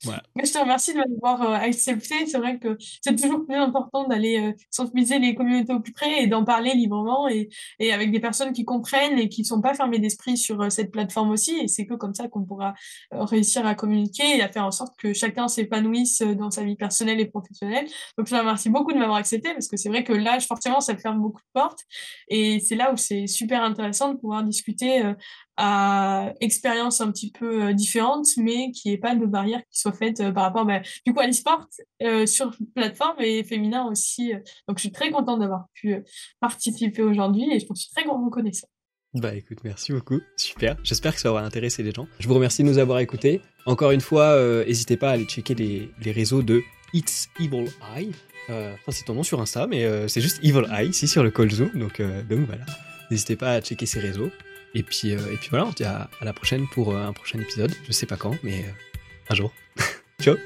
Je te remercie de m'avoir euh, accepté. C'est vrai que c'est toujours plus important d'aller euh, sensibiliser les communautés au plus près et d'en parler librement et, et, avec des personnes qui comprennent et qui ne sont pas fermées d'esprit sur euh, cette plateforme aussi. Et c'est que comme ça qu'on pourra réussir à communiquer et à faire en sorte que chacun s'épanouisse dans sa vie personnelle et professionnelle. Donc je te remercie beaucoup de m'avoir accepté parce que c'est vrai que l'âge, forcément, ça ferme beaucoup de portes. Et c'est là où c'est super intéressant de pouvoir discuter à expériences un petit peu différentes, mais qui ait pas de barrière qui soit faite par rapport bah, du coup à l'e-sport euh, sur plateforme et féminin aussi. Donc je suis très contente d'avoir pu participer aujourd'hui et je suis très reconnaissant. Bah écoute, merci beaucoup, super. J'espère que ça aura intéressé les gens. Je vous remercie de nous avoir écoutés. Encore une fois, n'hésitez pas à aller checker les, réseaux de It's Evil Eye. Euh, enfin, c'est ton nom sur Insta, mais c'est juste Evil Eye ici sur le call Zoom. Donc, donc voilà. N'hésitez pas à checker ses réseaux. Et puis, euh, et puis voilà, on se dit à, la prochaine pour euh, un prochain épisode. Je sais pas quand, mais euh, un jour. *laughs* Ciao